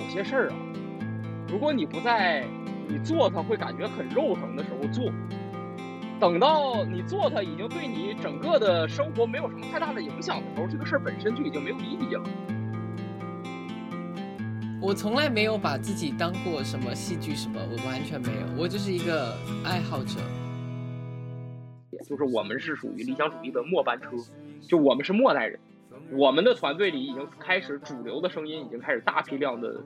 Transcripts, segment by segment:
有些事儿啊，如果你不在你做它会感觉很肉疼的时候做，等到你做它已经对你整个的生活没有什么太大的影响的时候，这个事儿本身就已经没有意义了。我从来没有把自己当过什么戏剧什么，我完全没有，我就是一个爱好者。也就是我们是属于理想主义的末班车，就我们是末代人，我们的团队里已经开始主流的声音已经开始大批量的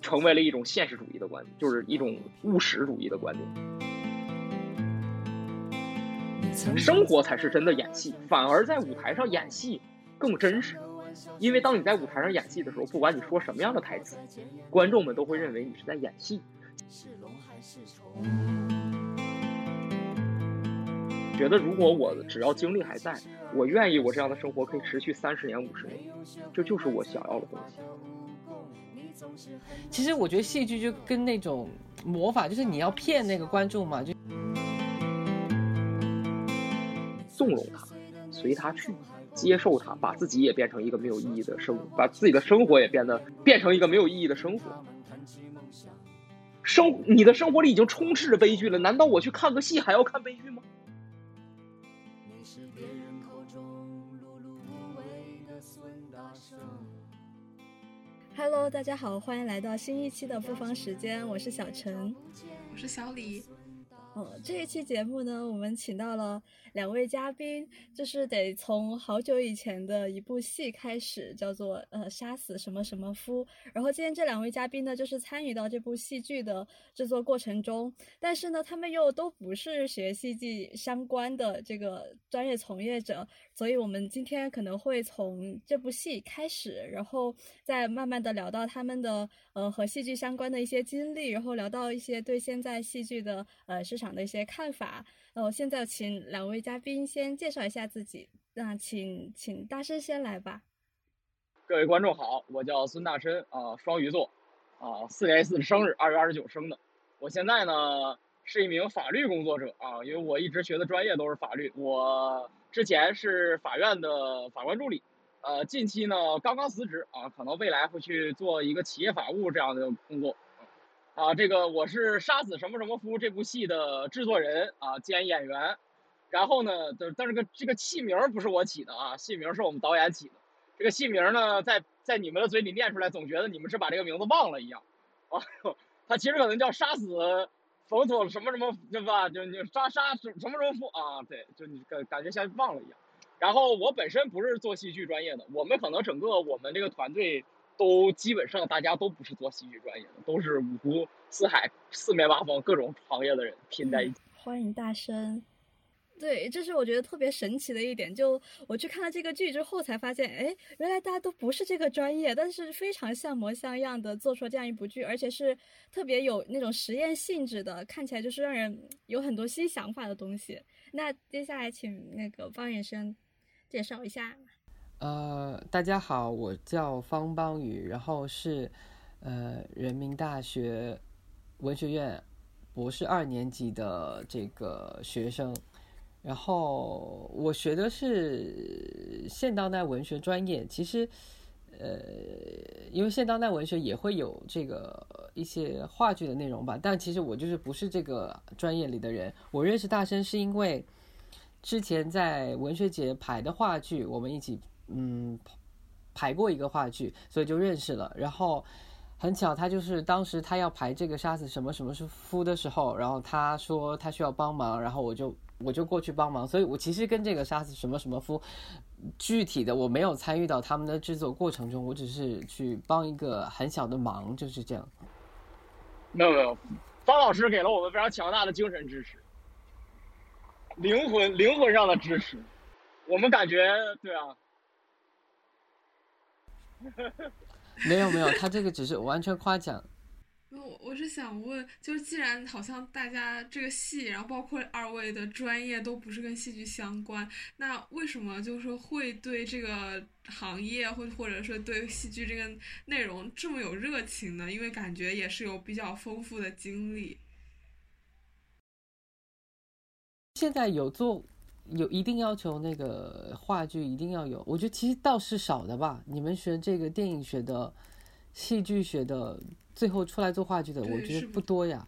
成为了一种现实主义的观点，就是一种务实主义的观点。生活才是真的演戏，反而在舞台上演戏更真实。因为当你在舞台上演戏的时候，不管你说什么样的台词，观众们都会认为你是在演戏。觉得如果我只要精力还在，我愿意我这样的生活可以持续三十年、五十年，这就是我想要的东西。其实我觉得戏剧就跟那种魔法，就是你要骗那个观众嘛，就纵容他，随他去。接受他，把自己也变成一个没有意义的生，把自己的生活也变得变成一个没有意义的生活。生，你的生活里已经充斥着悲剧了，难道我去看个戏还要看悲剧吗？Hello，大家好，欢迎来到新一期的复方时间，我是小陈，我是小李。嗯，这一期节目呢，我们请到了。两位嘉宾就是得从好久以前的一部戏开始，叫做呃杀死什么什么夫。然后今天这两位嘉宾呢，就是参与到这部戏剧的制作过程中，但是呢，他们又都不是学戏剧相关的这个专业从业者，所以我们今天可能会从这部戏开始，然后再慢慢的聊到他们的呃和戏剧相关的一些经历，然后聊到一些对现在戏剧的呃市场的一些看法。哦，现在请两位嘉宾先介绍一下自己。那请请大师先来吧。各位观众好，我叫孙大申啊，双鱼座啊，四月四生日，二月二十九生的。我现在呢是一名法律工作者啊，因为我一直学的专业都是法律。我之前是法院的法官助理，呃，近期呢刚刚辞职啊，可能未来会去做一个企业法务这样的工作。啊，这个我是杀死什么什么夫这部戏的制作人啊兼演员，然后呢，但但是个这个戏名不是我起的啊，戏名是我们导演起的。这个戏名呢，在在你们的嘴里念出来，总觉得你们是把这个名字忘了一样。啊，他其实可能叫杀死冯总什么什么，对吧？就你杀杀什么什么夫啊？对，就你感感觉像忘了一样。然后我本身不是做戏剧专业的，我们可能整个我们这个团队。都基本上大家都不是做戏剧专业的，都是五湖四海、四面八方各种行业的人拼在一起。欢迎大生，对，这是我觉得特别神奇的一点。就我去看了这个剧之后，才发现，哎，原来大家都不是这个专业，但是非常像模像样的做出了这样一部剧，而且是特别有那种实验性质的，看起来就是让人有很多新想法的东西。那接下来请那个方远生介绍一下。呃，大家好，我叫方邦宇，然后是呃人民大学文学院博士二年级的这个学生，然后我学的是现当代文学专业。其实，呃，因为现当代文学也会有这个一些话剧的内容吧，但其实我就是不是这个专业里的人。我认识大生是因为之前在文学节排的话剧，我们一起。嗯，排过一个话剧，所以就认识了。然后很巧，他就是当时他要排这个杀死什么什么是夫的时候，然后他说他需要帮忙，然后我就我就过去帮忙。所以我其实跟这个杀死什么什么夫具体的我没有参与到他们的制作过程中，我只是去帮一个很小的忙，就是这样。没有没有，方老师给了我们非常强大的精神支持，灵魂灵魂上的支持。我们感觉对啊。没有没有，他这个只是完全夸奖。我我是想问，就是既然好像大家这个戏，然后包括二位的专业都不是跟戏剧相关，那为什么就是会对这个行业或或者说对戏剧这个内容这么有热情呢？因为感觉也是有比较丰富的经历。现在有做。有一定要求，那个话剧一定要有。我觉得其实倒是少的吧。你们学这个电影学的，戏剧学的最后出来做话剧的，我觉得不多呀，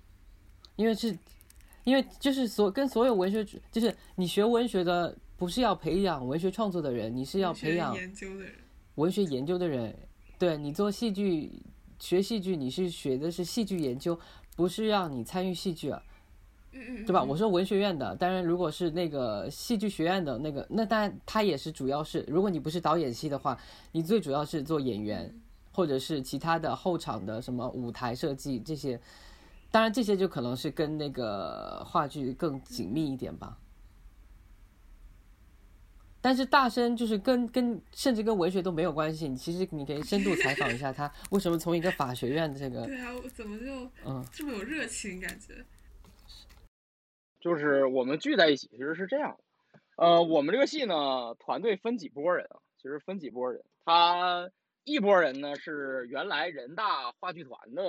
因为是，因为就是所跟所有文学，就是你学文学的不是要培养文学创作的人，你是要培养研究的人，文学研究的人，对你做戏剧学戏剧，你是学的是戏剧研究，不是让你参与戏剧啊。对吧？我说文学院的，当然如果是那个戏剧学院的那个，那当然他也是主要是，如果你不是导演系的话，你最主要是做演员，或者是其他的后场的什么舞台设计这些，当然这些就可能是跟那个话剧更紧密一点吧。但是大声就是跟跟甚至跟文学都没有关系，其实你可以深度采访一下他为什么从一个法学院的这个，对啊，我怎么就嗯这么有热情感觉。就是我们聚在一起，其实是这样，呃，我们这个戏呢，团队分几波人啊？其实分几波人，他一波人呢是原来人大话剧团的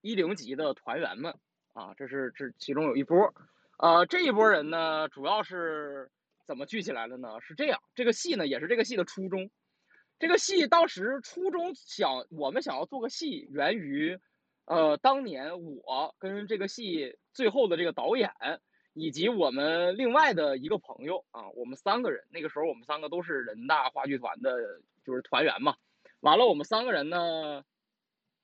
一零级的团员们啊，这是这其中有一波，呃，这一波人呢，主要是怎么聚起来的呢？是这样，这个戏呢也是这个戏的初衷，这个戏当时初衷想我们想要做个戏，源于。呃，当年我跟这个戏最后的这个导演，以及我们另外的一个朋友啊，我们三个人，那个时候我们三个都是人大话剧团的，就是团员嘛。完了，我们三个人呢，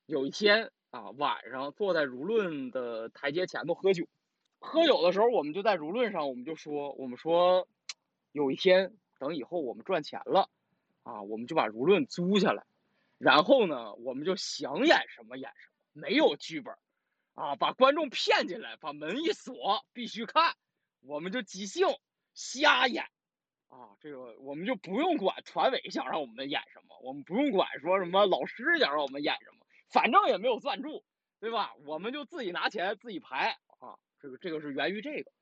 有一天啊，晚上坐在如论的台阶前头喝酒，喝酒的时候，我们就在如论上，我们就说，我们说，有一天等以后我们赚钱了，啊，我们就把如论租下来，然后呢，我们就想演什么演什么。没有剧本，啊，把观众骗进来，把门一锁，必须看，我们就即兴瞎演，啊，这个我们就不用管团委想让我们演什么，我们不用管说什么老师想让我们演什么，反正也没有赞助，对吧？我们就自己拿钱自己排，啊，这个这个是源于这个，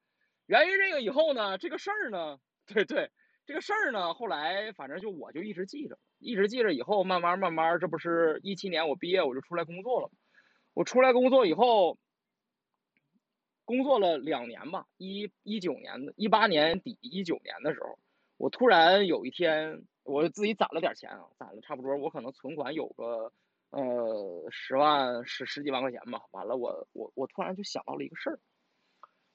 源于这个以后呢，这个事儿呢，对对，这个事儿呢，后来反正就我就一直记着，一直记着，以后慢慢慢慢，这不是一七年我毕业我就出来工作了。我出来工作以后，工作了两年吧，一一九年的，一八年底一九年的时候，我突然有一天，我自己攒了点钱啊，攒了差不多，我可能存款有个呃十万十十几万块钱吧。完了，我我我突然就想到了一个事儿，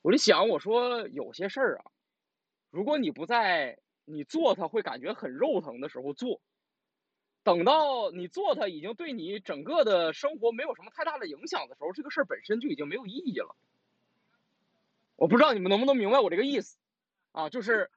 我就想我说有些事儿啊，如果你不在你做它会感觉很肉疼的时候做。等到你做它已经对你整个的生活没有什么太大的影响的时候，这个事儿本身就已经没有意义了。我不知道你们能不能明白我这个意思，啊，就是，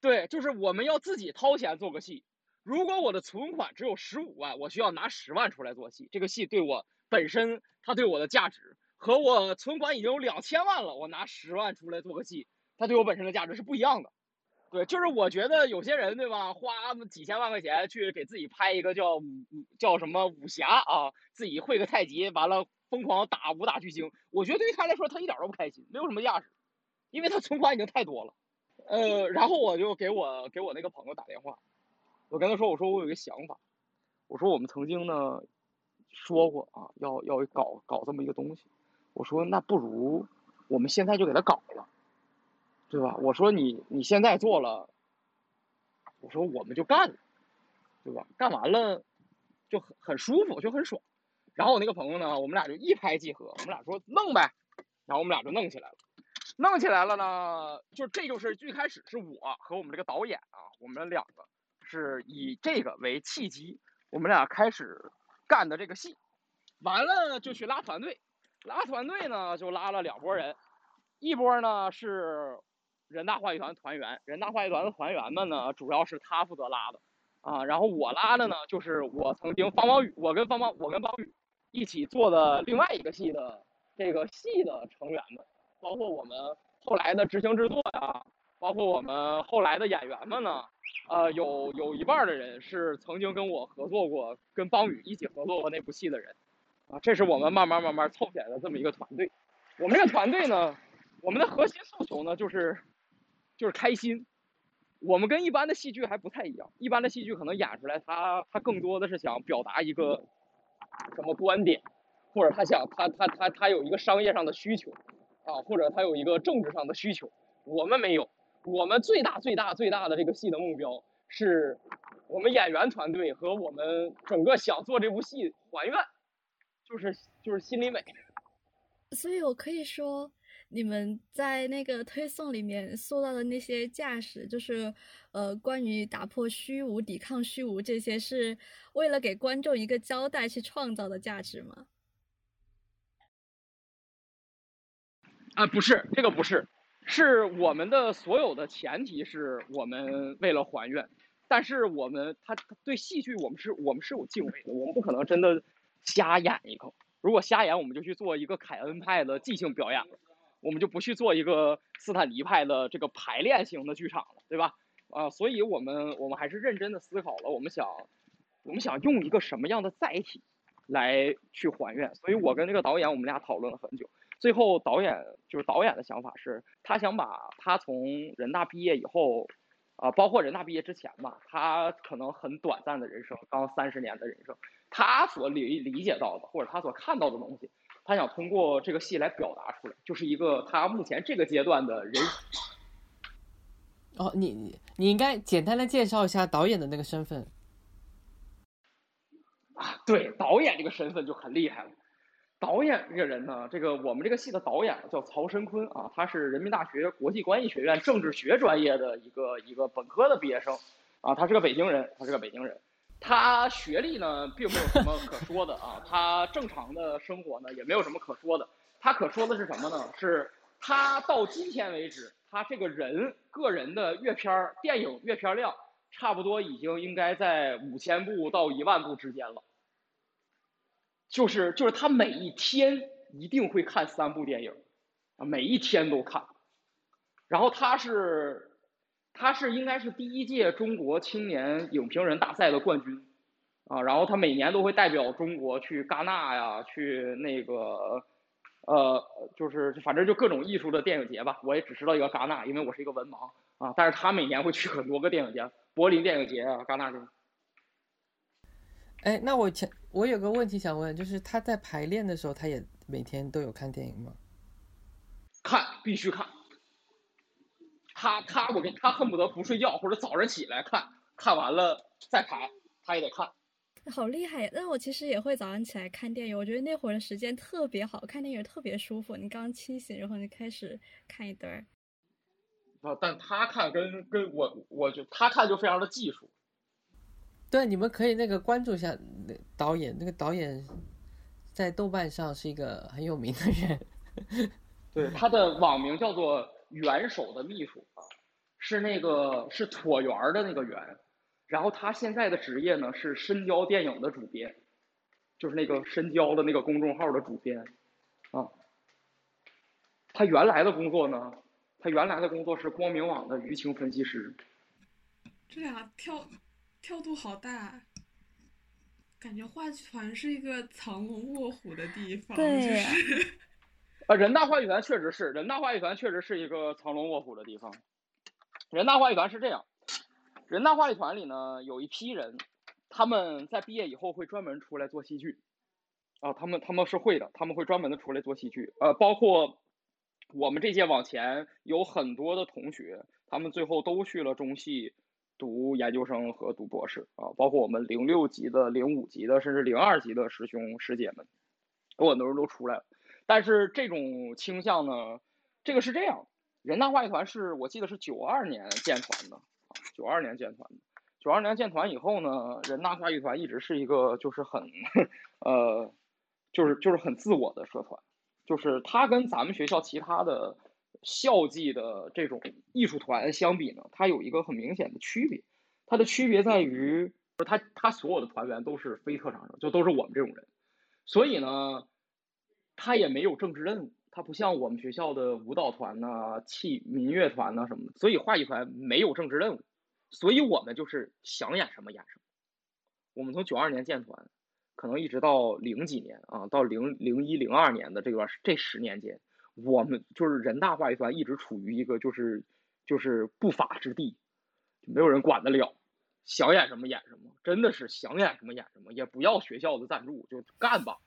对，就是我们要自己掏钱做个戏。如果我的存款只有十五万，我需要拿十万出来做戏，这个戏对我本身它对我的价值和我存款已经有两千万了，我拿十万出来做个戏，它对我本身的价值是不一样的。对，就是我觉得有些人对吧，花几千万块钱去给自己拍一个叫武叫什么武侠啊，自己会个太极，完了疯狂打武打巨星。我觉得对于他来说，他一点都不开心，没有什么价值，因为他存款已经太多了。呃，然后我就给我给我那个朋友打电话，我跟他说，我说我有一个想法，我说我们曾经呢说过啊，要要搞搞这么一个东西，我说那不如我们现在就给他搞了。对吧？我说你你现在做了，我说我们就干，对吧？干完了就很很舒服，就很爽。然后我那个朋友呢，我们俩就一拍即合，我们俩说弄呗，然后我们俩就弄起来了。弄起来了呢，就这就是最开始是我和我们这个导演啊，我们两个是以这个为契机，我们俩开始干的这个戏。完了就去拉团队，拉团队呢就拉了两拨人，一波呢是。人大话剧团团员，人大话剧团的团员们呢，主要是他负责拉的，啊，然后我拉的呢，就是我曾经方方宇，我跟方方，我跟方宇一起做的另外一个戏的这个戏的成员们，包括我们后来的执行制作呀，包括我们后来的演员们呢，呃，有有一半的人是曾经跟我合作过，跟方宇一起合作过那部戏的人，啊，这是我们慢慢慢慢凑起来的这么一个团队。我们这个团队呢，我们的核心诉求呢，就是。就是开心，我们跟一般的戏剧还不太一样。一般的戏剧可能演出来，他他更多的是想表达一个什么观点，或者他想他他他他有一个商业上的需求啊，或者他有一个政治上的需求。我们没有，我们最大最大最大的这个戏的目标是，我们演员团队和我们整个想做这部戏还愿，就是就是心里美。所以我可以说，你们在那个推送里面塑造的那些架势，就是呃，关于打破虚无、抵抗虚无这些，是为了给观众一个交代去创造的价值吗？啊，不是，这个不是，是我们的所有的前提是我们为了还原，但是我们他对戏剧我们是我们是有敬畏的，我们不可能真的瞎演一个。如果瞎演，我们就去做一个凯恩派的即兴表演了，我们就不去做一个斯坦尼派的这个排练型的剧场了，对吧？啊，所以我们我们还是认真的思考了，我们想我们想用一个什么样的载体来去还原，所以我跟这个导演我们俩讨论了很久。最后，导演就是导演的想法是，他想把他从人大毕业以后，啊，包括人大毕业之前吧，他可能很短暂的人生，刚三十年的人生，他所理理解到的或者他所看到的东西，他想通过这个戏来表达出来，就是一个他目前这个阶段的人。哦，你你你应该简单的介绍一下导演的那个身份。啊，对，导演这个身份就很厉害了。导演这个人呢，这个我们这个戏的导演叫曹申坤啊，他是人民大学国际关系学院政治学专业的一个一个本科的毕业生，啊，他是个北京人，他是个北京人，他学历呢并没有什么可说的啊，他正常的生活呢也没有什么可说的，他可说的是什么呢？是他到今天为止，他这个人个人的阅片儿电影阅片量差不多已经应该在五千部到一万部之间了。就是就是他每一天一定会看三部电影，啊，每一天都看。然后他是他是应该是第一届中国青年影评人大赛的冠军，啊，然后他每年都会代表中国去戛纳呀，去那个呃，就是反正就各种艺术的电影节吧。我也只知道一个戛纳，因为我是一个文盲啊。但是他每年会去很多个电影节，柏林电影节啊，戛纳电影。哎，那我前我有个问题想问，就是他在排练的时候，他也每天都有看电影吗？看，必须看。他他我跟他恨不得不睡觉，或者早上起来看看完了再排，他也得看。好厉害！那我其实也会早上起来看电影，我觉得那会儿的时间特别好看电影，特别舒服。你刚清醒，然后你开始看一段。啊，但他看跟跟我，我就他看就非常的技术。对，你们可以那个关注一下那导演，那个导演在豆瓣上是一个很有名的人。对，他的网名叫做“元首的秘书”啊，是那个是椭圆的那个圆。然后他现在的职业呢是深交电影的主编，就是那个深交的那个公众号的主编啊。他原来的工作呢，他原来的工作是光明网的舆情分析师。这俩跳。跳度好大，感觉话剧团是一个藏龙卧虎的地方。对，啊，人大话剧团确实是，人大话剧团确实是一个藏龙卧虎的地方。人大话剧团是这样，人大话剧团里呢有一批人，他们在毕业以后会专门出来做戏剧，啊，他们他们是会的，他们会专门的出来做戏剧，呃，包括我们这届往前有很多的同学，他们最后都去了中戏。读研究生和读博士啊，包括我们零六级的、零五级的，甚至零二级的师兄师姐们，有很多人都出来了。但是这种倾向呢，这个是这样：人大话剧团是我记得是九二年建团的，九二年建团的。九二年建团以后呢，人大话剧团一直是一个就是很呃，就是就是很自我的社团，就是它跟咱们学校其他的。校际的这种艺术团相比呢，它有一个很明显的区别，它的区别在于，它它所有的团员都是非特长生，就都是我们这种人，所以呢，它也没有政治任务，它不像我们学校的舞蹈团呐、器民乐团呐什么的，所以话剧团没有政治任务，所以我们就是想演什么演什么。我们从九二年建团，可能一直到零几年啊，到零零一零二年的这段这十年间。我们就是人大话剧团，一直处于一个就是就是不法之地，没有人管得了，想演什么演什么，真的是想演什么演什么，也不要学校的赞助就干吧，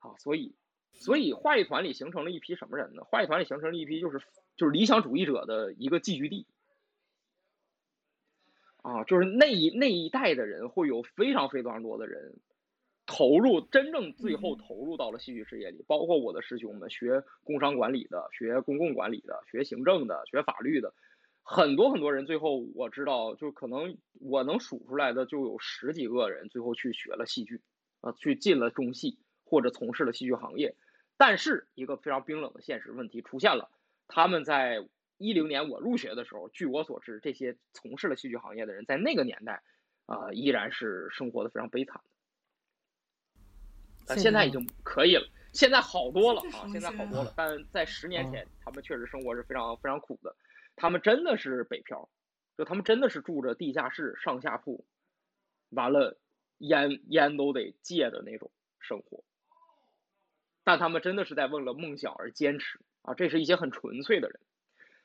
啊，所以所以话剧团里形成了一批什么人呢？话剧团里形成了一批就是就是理想主义者的一个聚居地，啊，就是那一那一代的人会有非常非常多的人投入，真正最后投入到了戏剧事业里，包括我的师兄们，学工商管理的，学公共管理的，学行政的，学法律的，很多很多人最后我知道，就可能我能数出来的就有十几个人最后去学了戏剧，啊，去进了中戏或者从事了戏剧行业。但是一个非常冰冷的现实问题出现了，他们在一零年我入学的时候，据我所知，这些从事了戏剧行业的人在那个年代，啊，依然是生活的非常悲惨的。但现在已经可以了，现在好多了啊，现在好多了。但在十年前，他们确实生活是非常非常苦的，他们真的是北漂，就他们真的是住着地下室、上下铺，完了烟烟都得戒的那种生活。但他们真的是在为了梦想而坚持啊！这是一些很纯粹的人。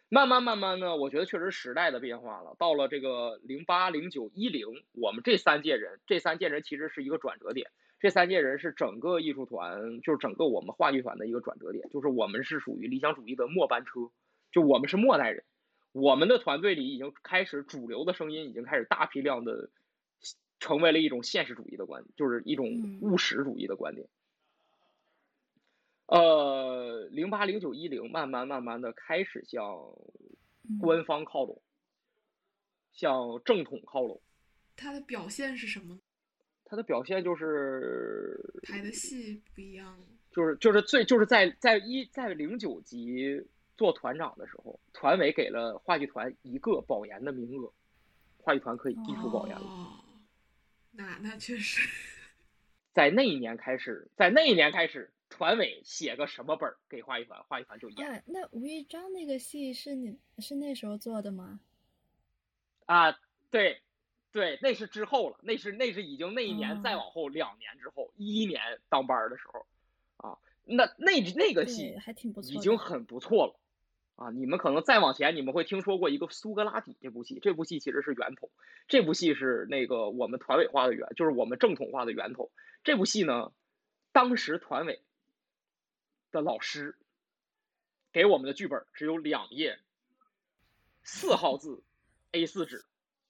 慢慢慢慢呢，我觉得确实时代的变化了。到了这个零八、零九、一零，我们这三届人，这三届人其实是一个转折点。这三届人是整个艺术团，就是整个我们话剧团的一个转折点。就是我们是属于理想主义的末班车，就我们是末代人。我们的团队里已经开始主流的声音已经开始大批量的成为了一种现实主义的观点，就是一种务实主义的观点。呃，零八、零九、一零，慢慢、慢慢的开始向官方靠拢，向正统靠拢。它的表现是什么？它的表现就是排的戏不一样。就是就是最就是在在一在零九级做团长的时候，团委给了话剧团一个保研的名额，话剧团可以艺术保研了。哦，那那确实，在那一年开始，在那一年开始。团委写个什么本儿给话剧团，话剧团就演。那吴玉章那个戏是你是那时候做的吗？啊，对，对，那是之后了，那是那是已经那一年再往后两年之后，一一年当班的时候，啊，那那那个戏还挺不错，已经很不错了，啊，你们可能再往前，你们会听说过一个苏格拉底这部戏，这部戏其实是源头，这部戏是那个我们团委化的源，就是我们正统化的源头。这部戏呢，当时团委。的老师给我们的剧本只有两页，四号字，A4 纸，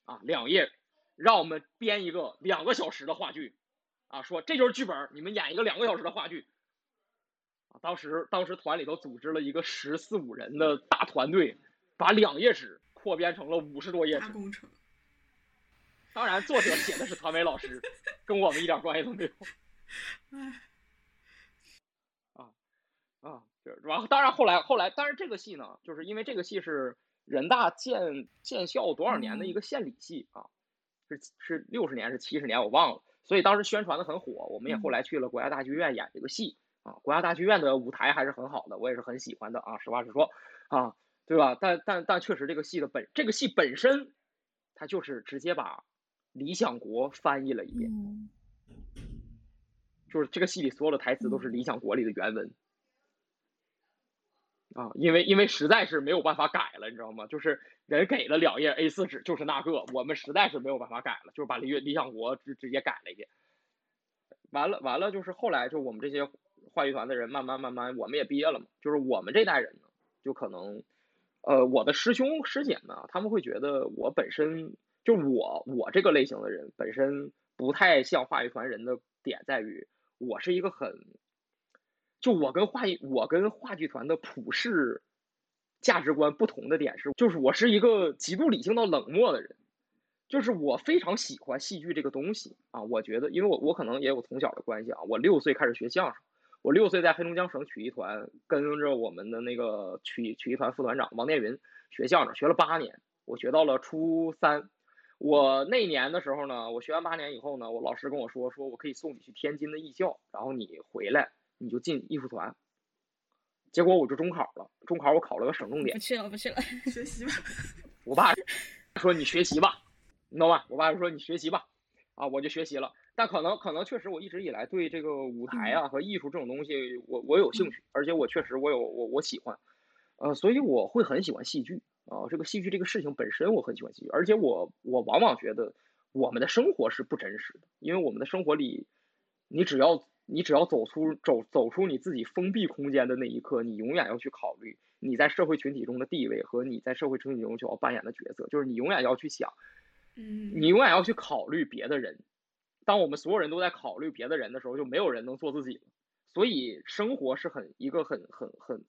啊，两页，让我们编一个两个小时的话剧，啊，说这就是剧本，你们演一个两个小时的话剧，啊，当时当时团里头组织了一个十四五人的大团队，把两页纸扩编成了五十多页纸。当然，作者写的是团委老师，跟我们一点关系都没有。啊，就是完，当然后来后来，但是这个戏呢，就是因为这个戏是人大建建校多少年的一个献礼戏啊，是是六十年是七十年我忘了，所以当时宣传的很火，我们也后来去了国家大剧院演这个戏啊，国家大剧院的舞台还是很好的，我也是很喜欢的啊，实话实说啊，对吧？但但但确实这个戏的本这个戏本身，它就是直接把《理想国》翻译了一遍，就是这个戏里所有的台词都是《理想国》里的原文。啊，因为因为实在是没有办法改了，你知道吗？就是人给了两页 A4 纸，就是那个，我们实在是没有办法改了，就是把理理想国直直接改了一遍。完了完了，就是后来就我们这些话剧团的人，慢慢慢慢，我们也毕业了嘛。就是我们这代人呢，就可能，呃，我的师兄师姐呢，他们会觉得我本身就我我这个类型的人本身不太像话剧团人的点在于，我是一个很。就我跟话，我跟话剧团的普世价值观不同的点是，就是我是一个极度理性到冷漠的人，就是我非常喜欢戏剧这个东西啊。我觉得，因为我我可能也有从小的关系啊。我六岁开始学相声，我六岁在黑龙江省曲艺团跟着我们的那个曲曲艺团副团长王殿云学相声，学了八年，我学到了初三。我那年的时候呢，我学完八年以后呢，我老师跟我说，说我可以送你去天津的艺校，然后你回来。你就进艺术团，结果我就中考了。中考我考了个省重点。不去了，不去了，学习吧。我爸说你学习吧，你懂吧？我爸就说你学习吧，啊，我就学习了。但可能可能确实我一直以来对这个舞台啊和艺术这种东西，我我有兴趣，而且我确实我有我我喜欢，呃，所以我会很喜欢戏剧啊。这个戏剧这个事情本身我很喜欢戏剧，而且我我往往觉得我们的生活是不真实的，因为我们的生活里，你只要。你只要走出走走出你自己封闭空间的那一刻，你永远要去考虑你在社会群体中的地位和你在社会群体中所要扮演的角色，就是你永远要去想，嗯，你永远要去考虑别的人。当我们所有人都在考虑别的人的时候，就没有人能做自己了。所以生活是很一个很很很，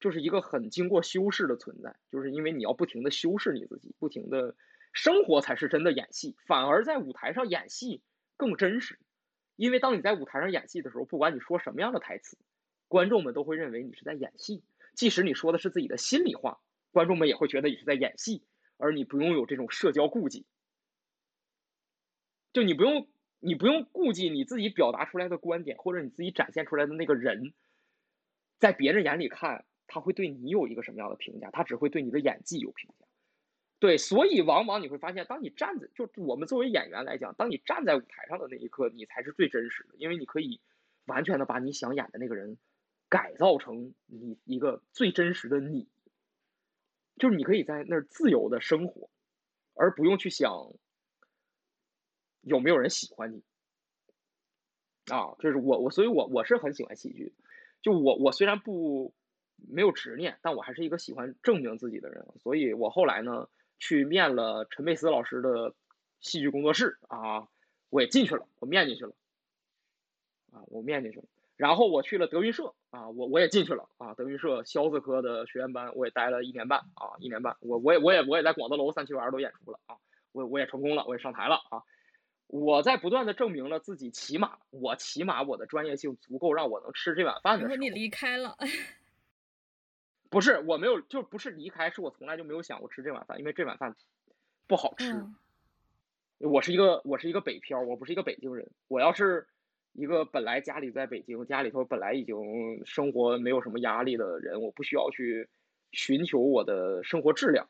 就是一个很经过修饰的存在，就是因为你要不停的修饰你自己，不停的生活才是真的演戏，反而在舞台上演戏更真实。因为当你在舞台上演戏的时候，不管你说什么样的台词，观众们都会认为你是在演戏，即使你说的是自己的心里话，观众们也会觉得你是在演戏，而你不用有这种社交顾忌，就你不用。你不用顾忌你自己表达出来的观点，或者你自己展现出来的那个人，在别人眼里看他会对你有一个什么样的评价？他只会对你的演技有评价。对，所以往往你会发现，当你站在就我们作为演员来讲，当你站在舞台上的那一刻，你才是最真实的，因为你可以完全的把你想演的那个人改造成你一个最真实的你，就是你可以在那儿自由的生活，而不用去想。有没有人喜欢你？啊，这是我我，所以我我是很喜欢戏剧。就我我虽然不没有执念，但我还是一个喜欢证明自己的人。所以我后来呢，去面了陈佩斯老师的戏剧工作室啊，我也进去了，我面进去了。啊，我面进去了。然后我去了德云社啊，我我也进去了啊，德云社肖子科的学员班，我也待了一年半啊，一年半。我我也我也我也在广德楼三七园都演出了啊，我我也成功了，我也上台了啊。我在不断的证明了自己，起码我起码我的专业性足够让我能吃这碗饭的时候，你离开了，不是我没有，就不是离开，是我从来就没有想过吃这碗饭，因为这碗饭不好吃。我是一个我是一个北漂，我不是一个北京人。我要是一个本来家里在北京，家里头本来已经生活没有什么压力的人，我不需要去寻求我的生活质量。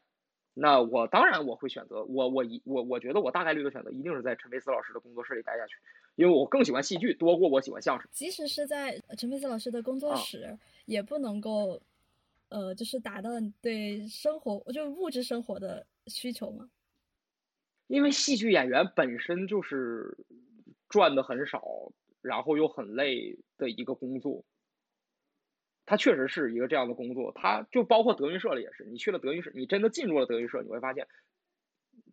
那我当然我会选择我我一我我觉得我大概率的选择一定是在陈佩斯老师的工作室里待下去，因为我更喜欢戏剧多过我喜欢相声。即使是在陈佩斯老师的工作室，也不能够，呃，就是达到对生活就物质生活的需求吗？因为戏剧演员本身就是赚的很少，然后又很累的一个工作。他确实是一个这样的工作，他就包括德云社里也是。你去了德云社，你真的进入了德云社，你会发现，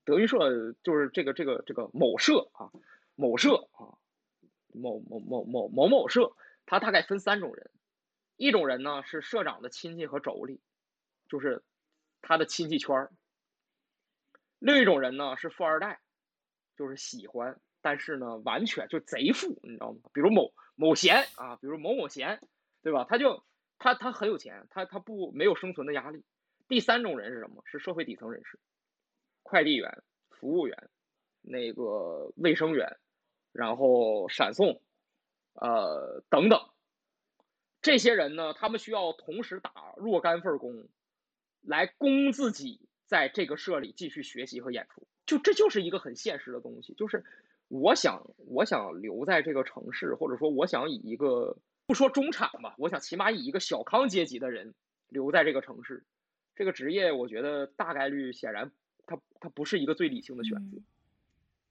德云社就是这个这个这个某社啊，某社啊，某某某某某某社，它大概分三种人，一种人呢是社长的亲戚和妯娌，就是他的亲戚圈儿；另一种人呢是富二代，就是喜欢，但是呢完全就贼富，你知道吗？比如某某贤啊，比如某某贤，对吧？他就。他他很有钱，他他不没有生存的压力。第三种人是什么？是社会底层人士，快递员、服务员、那个卫生员，然后闪送，呃等等。这些人呢，他们需要同时打若干份工，来供自己在这个社里继续学习和演出。就这就是一个很现实的东西，就是我想我想留在这个城市，或者说我想以一个。不说中产吧，我想起码以一个小康阶级的人留在这个城市，这个职业我觉得大概率显然它它不是一个最理性的选择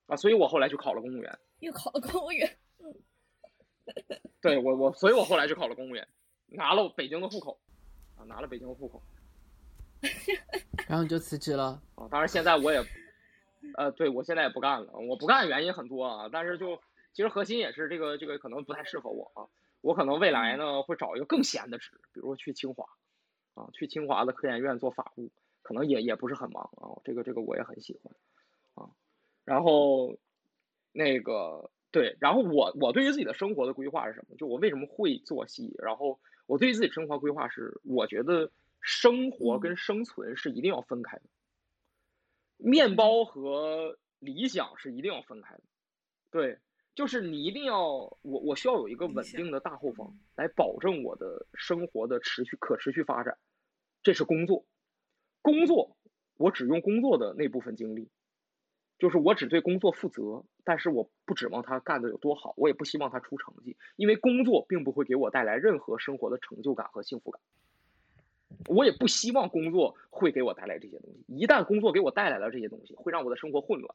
啊，所以我后来就考了公务员，又考了公务员，对我我所以我后来就考了公务员，拿了北京的户口啊，拿了北京的户口，然后你就辞职了啊，当然现在我也呃，对我现在也不干了，我不干原因很多啊，但是就其实核心也是这个这个可能不太适合我啊。我可能未来呢会找一个更闲的职，比如说去清华，啊，去清华的科研院做法务，可能也也不是很忙啊。这个这个我也很喜欢，啊，然后那个对，然后我我对于自己的生活的规划是什么？就我为什么会做戏？然后我对于自己生活规划是，我觉得生活跟生存是一定要分开的，面包和理想是一定要分开的，对。就是你一定要我，我需要有一个稳定的大后方来保证我的生活的持续可持续发展，这是工作。工作我只用工作的那部分精力，就是我只对工作负责，但是我不指望他干的有多好，我也不希望他出成绩，因为工作并不会给我带来任何生活的成就感和幸福感。我也不希望工作会给我带来这些东西，一旦工作给我带来了这些东西，会让我的生活混乱。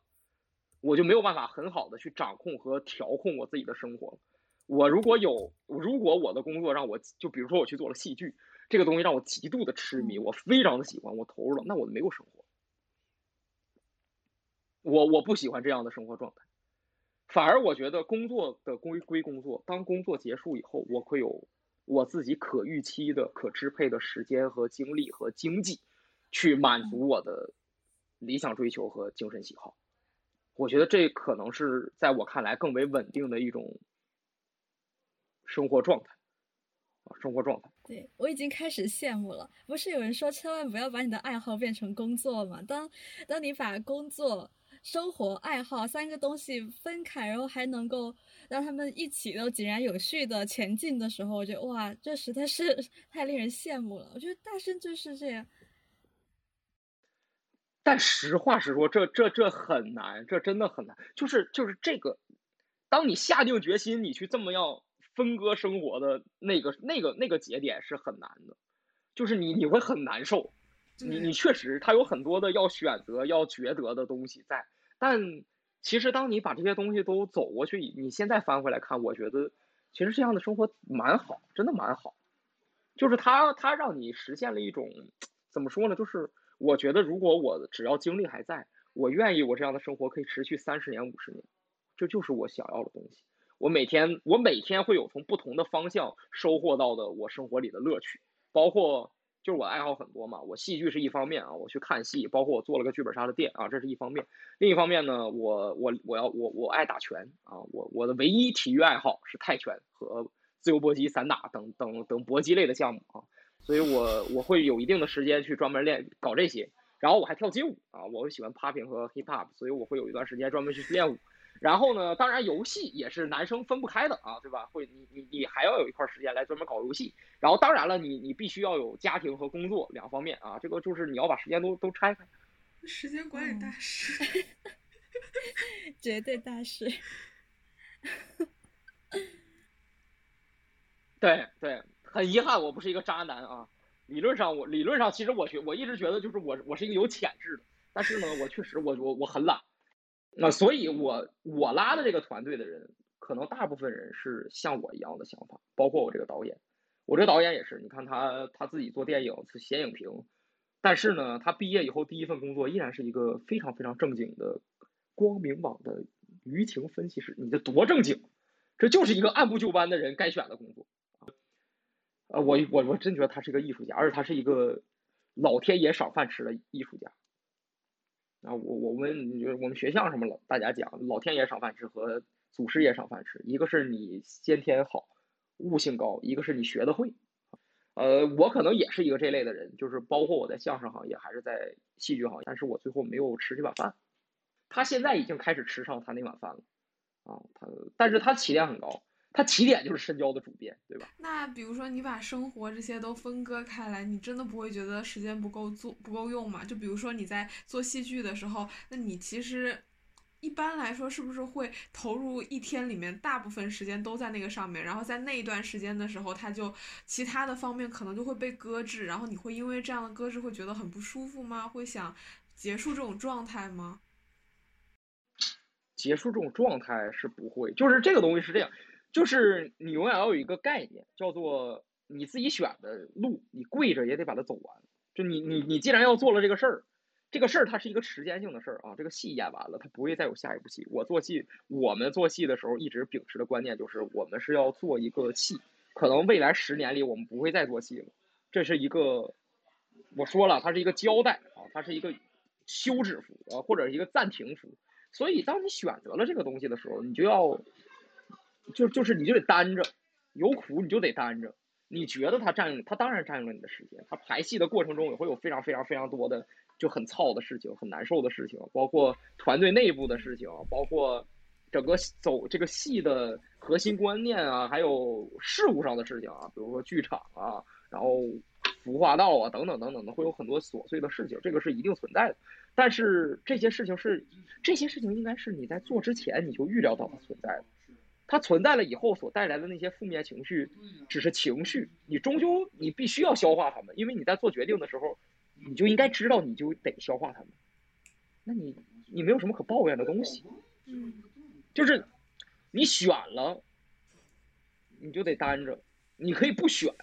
我就没有办法很好的去掌控和调控我自己的生活。我如果有，如果我的工作让我就比如说我去做了戏剧，这个东西让我极度的痴迷，我非常的喜欢，我投入了，那我没有生活。我我不喜欢这样的生活状态，反而我觉得工作的归归工作，当工作结束以后，我会有我自己可预期的、可支配的时间和精力和经济，去满足我的理想追求和精神喜好。我觉得这可能是在我看来更为稳定的一种生活状态啊，生活状态。对我已经开始羡慕了。不是有人说千万不要把你的爱好变成工作吗？当当你把工作、生活、爱好三个东西分开，然后还能够让他们一起都井然有序的前进的时候，我觉得哇，这实在是 太令人羡慕了。我觉得大圣就是这样。但实话实说，这这这很难，这真的很难。就是就是这个，当你下定决心，你去这么样分割生活的那个那个那个节点是很难的，就是你你会很难受。你你确实，他有很多的要选择、要抉择的东西在。但其实，当你把这些东西都走过去，你现在翻回来看，我觉得其实这样的生活蛮好，真的蛮好。就是他他让你实现了一种怎么说呢？就是。我觉得，如果我只要精力还在，我愿意我这样的生活可以持续三十年、五十年，这就是我想要的东西。我每天，我每天会有从不同的方向收获到的我生活里的乐趣，包括就是我爱好很多嘛。我戏剧是一方面啊，我去看戏，包括我做了个剧本杀的店啊，这是一方面。另一方面呢，我我我要我我爱打拳啊，我我的唯一体育爱好是泰拳和自由搏击、散打等等等搏击类的项目啊。所以，我我会有一定的时间去专门练搞这些，然后我还跳街舞啊，我喜欢 popping 和 hip hop，所以我会有一段时间专门去练舞。然后呢，当然游戏也是男生分不开的啊，对吧？会你你你还要有一块时间来专门搞游戏。然后当然了，你你必须要有家庭和工作两方面啊，这个就是你要把时间都都拆开。时间管理大师，绝对大师。对对。很遗憾，我不是一个渣男啊。理论上，我理论上其实我觉我一直觉得就是我我是一个有潜质的，但是呢，我确实我我我很懒。那所以，我我拉的这个团队的人，可能大部分人是像我一样的想法，包括我这个导演。我这导演也是，你看他他自己做电影是写影评，但是呢，他毕业以后第一份工作依然是一个非常非常正经的光明网的舆情分析师。你这多正经？这就是一个按部就班的人该选的工作。呃，我我我真觉得他是一个艺术家，而且他是一个老天爷赏饭吃的艺术家。啊，我我们我们学校什么老？大家讲老天爷赏饭吃和祖师爷赏饭吃，一个是你先天好，悟性高，一个是你学的会。呃，我可能也是一个这类的人，就是包括我在相声行业还是在戏剧行业，但是我最后没有吃这碗饭。他现在已经开始吃上他那碗饭了，啊，他但是他起点很高。他起点就是深交的主编，对吧？那比如说你把生活这些都分割开来，你真的不会觉得时间不够做不够用吗？就比如说你在做戏剧的时候，那你其实一般来说是不是会投入一天里面大部分时间都在那个上面？然后在那一段时间的时候，他就其他的方面可能就会被搁置，然后你会因为这样的搁置会觉得很不舒服吗？会想结束这种状态吗？结束这种状态是不会，就是这个东西是这样。就是你永远要有一个概念，叫做你自己选的路，你跪着也得把它走完。就你你你既然要做了这个事儿，这个事儿它是一个时间性的事儿啊。这个戏演完了，它不会再有下一部戏。我做戏，我们做戏的时候一直秉持的观念就是，我们是要做一个戏，可能未来十年里我们不会再做戏了。这是一个，我说了，它是一个交代啊，它是一个休止符啊，或者一个暂停符。所以当你选择了这个东西的时候，你就要。就就是你就得担着，有苦你就得担着。你觉得他占用，他当然占用了你的时间。他排戏的过程中也会有非常非常非常多的就很操的事情，很难受的事情，包括团队内部的事情，包括整个走这个戏的核心观念啊，还有事务上的事情啊，比如说剧场啊，然后服化道啊等等等等的，会有很多琐碎的事情，这个是一定存在的。但是这些事情是这些事情应该是你在做之前你就预料到它存在的。它存在了以后所带来的那些负面情绪，只是情绪，你终究你必须要消化它们，因为你在做决定的时候，你就应该知道你就得消化它们。那你你没有什么可抱怨的东西，就是你选了，你就得担着，你可以不选。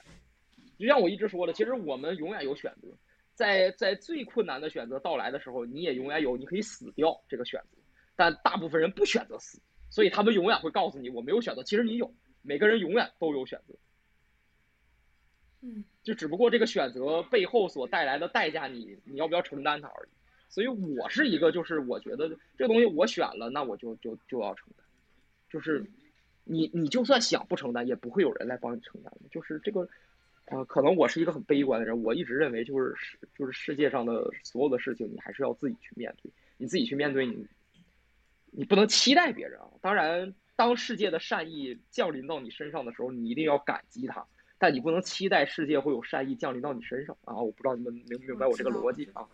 就像我一直说的，其实我们永远有选择，在在最困难的选择到来的时候，你也永远有你可以死掉这个选择，但大部分人不选择死，所以他们永远会告诉你我没有选择。其实你有，每个人永远都有选择，嗯，就只不过这个选择背后所带来的代价，你你要不要承担它而已。所以我是一个，就是我觉得这个东西我选了，那我就就就要承担，就是你你就算想不承担，也不会有人来帮你承担的，就是这个。啊，可能我是一个很悲观的人，我一直认为就是世就是世界上的所有的事情，你还是要自己去面对，你自己去面对，你你不能期待别人啊。当然，当世界的善意降临到你身上的时候，你一定要感激它，但你不能期待世界会有善意降临到你身上啊。我不知道你们明不明白我这个逻辑啊。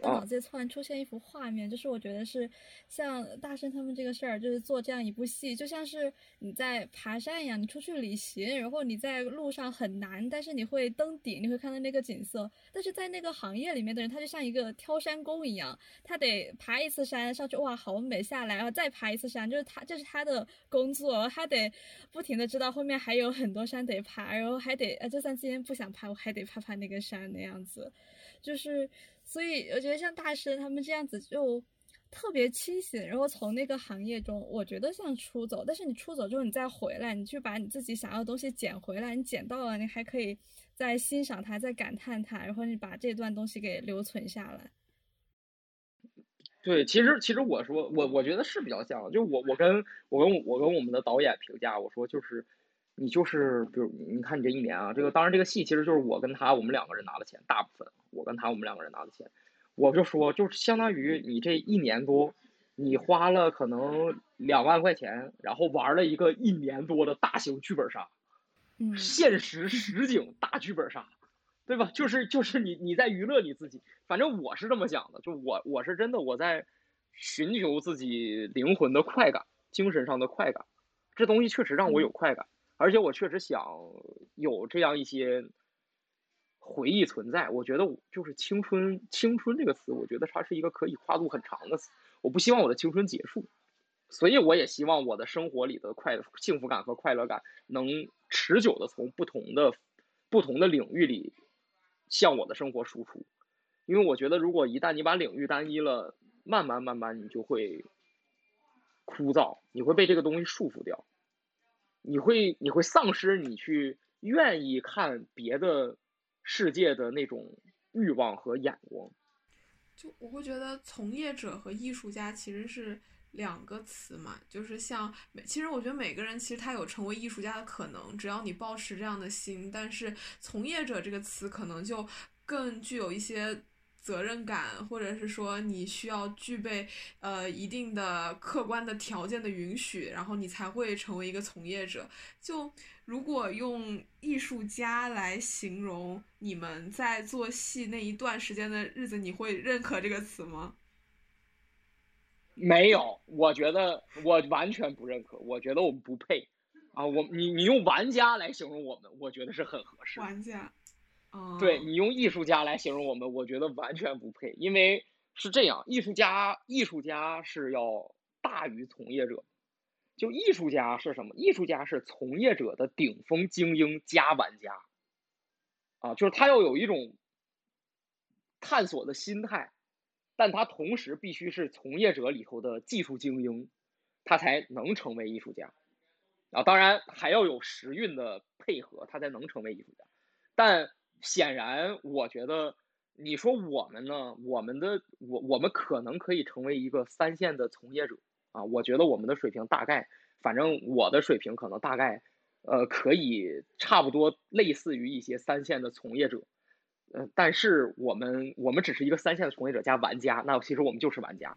我脑子里突然出现一幅画面，就是我觉得是像大圣他们这个事儿，就是做这样一部戏，就像是你在爬山一样，你出去旅行，然后你在路上很难，但是你会登顶，你会看到那个景色。但是在那个行业里面的人，他就像一个挑山工一样，他得爬一次山上去，哇，好美，下来然后再爬一次山，就是他这是他的工作，他得不停的知道后面还有很多山得爬，然后还得呃，就算今天不想爬，我还得爬爬那个山那样子，就是。所以我觉得像大师他们这样子就特别清醒，然后从那个行业中，我觉得像出走。但是你出走之后，你再回来，你去把你自己想要的东西捡回来，你捡到了，你还可以再欣赏它，再感叹它，然后你把这段东西给留存下来。对，其实其实我说我我觉得是比较像，就我我跟我跟我跟我们的导演评价，我说就是你就是比如你看你这一年啊，这个当然这个戏其实就是我跟他我们两个人拿的钱，大部分。我跟他，我们两个人拿的钱，我就说，就是相当于你这一年多，你花了可能两万块钱，然后玩了一个一年多的大型剧本杀，嗯，现实实景大剧本杀，对吧？就是就是你你在娱乐你自己，反正我是这么想的，就我我是真的我在寻求自己灵魂的快感，精神上的快感，这东西确实让我有快感，而且我确实想有这样一些。回忆存在，我觉得就是青春，青春这个词，我觉得它是一个可以跨度很长的词。我不希望我的青春结束，所以我也希望我的生活里的快幸福感和快乐感能持久的从不同的不同的领域里向我的生活输出。因为我觉得，如果一旦你把领域单一了，慢慢慢慢你就会枯燥，你会被这个东西束缚掉，你会你会丧失你去愿意看别的。世界的那种欲望和眼光，就我会觉得从业者和艺术家其实是两个词嘛，就是像其实我觉得每个人其实他有成为艺术家的可能，只要你保持这样的心。但是从业者这个词可能就更具有一些。责任感，或者是说你需要具备呃一定的客观的条件的允许，然后你才会成为一个从业者。就如果用艺术家来形容你们在做戏那一段时间的日子，你会认可这个词吗？没有，我觉得我完全不认可。我觉得我们不配啊！我你你用玩家来形容我们，我觉得是很合适。玩家。对你用艺术家来形容我们，我觉得完全不配，因为是这样，艺术家艺术家是要大于从业者，就艺术家是什么？艺术家是从业者的顶峰精英加玩家，啊，就是他要有一种探索的心态，但他同时必须是从业者里头的技术精英，他才能成为艺术家，啊，当然还要有时运的配合，他才能成为艺术家，但。显然，我觉得你说我们呢，我们的我我们可能可以成为一个三线的从业者啊。我觉得我们的水平大概，反正我的水平可能大概，呃，可以差不多类似于一些三线的从业者，呃，但是我们我们只是一个三线的从业者加玩家，那其实我们就是玩家。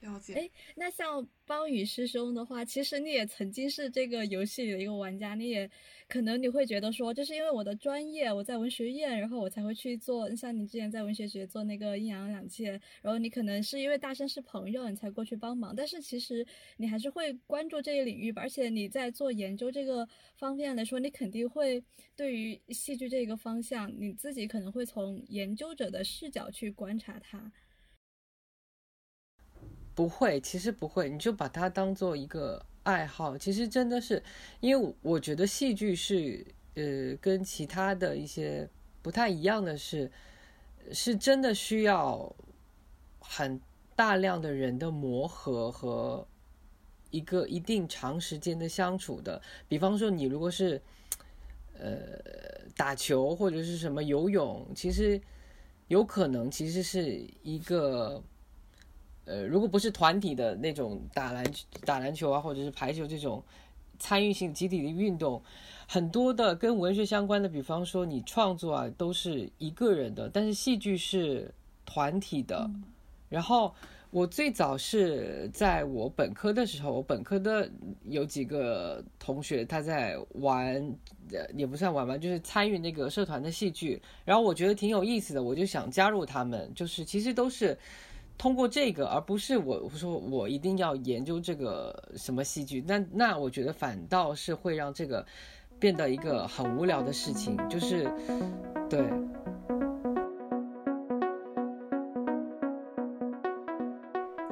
了解。哎，那像邦宇师兄的话，其实你也曾经是这个游戏里的一个玩家，你也可能你会觉得说，就是因为我的专业，我在文学院，然后我才会去做。像你之前在文学学做那个阴阳两界，然后你可能是因为大圣是朋友，你才过去帮忙。但是其实你还是会关注这一领域吧，而且你在做研究这个方面来说，你肯定会对于戏剧这个方向，你自己可能会从研究者的视角去观察它。不会，其实不会，你就把它当做一个爱好。其实真的是，因为我觉得戏剧是，呃，跟其他的一些不太一样的是，是真的需要很大量的人的磨合和一个一定长时间的相处的。比方说，你如果是呃打球或者是什么游泳，其实有可能其实是一个呃，如果不是团体的那种打篮打篮球啊，或者是排球这种参与性集体的运动。很多的跟文学相关的，比方说你创作啊，都是一个人的，但是戏剧是团体的。然后我最早是在我本科的时候，我本科的有几个同学他在玩，呃，也不算玩吧，就是参与那个社团的戏剧。然后我觉得挺有意思的，我就想加入他们。就是其实都是通过这个，而不是我说我一定要研究这个什么戏剧。那那我觉得反倒是会让这个。变得一个很无聊的事情，就是，对，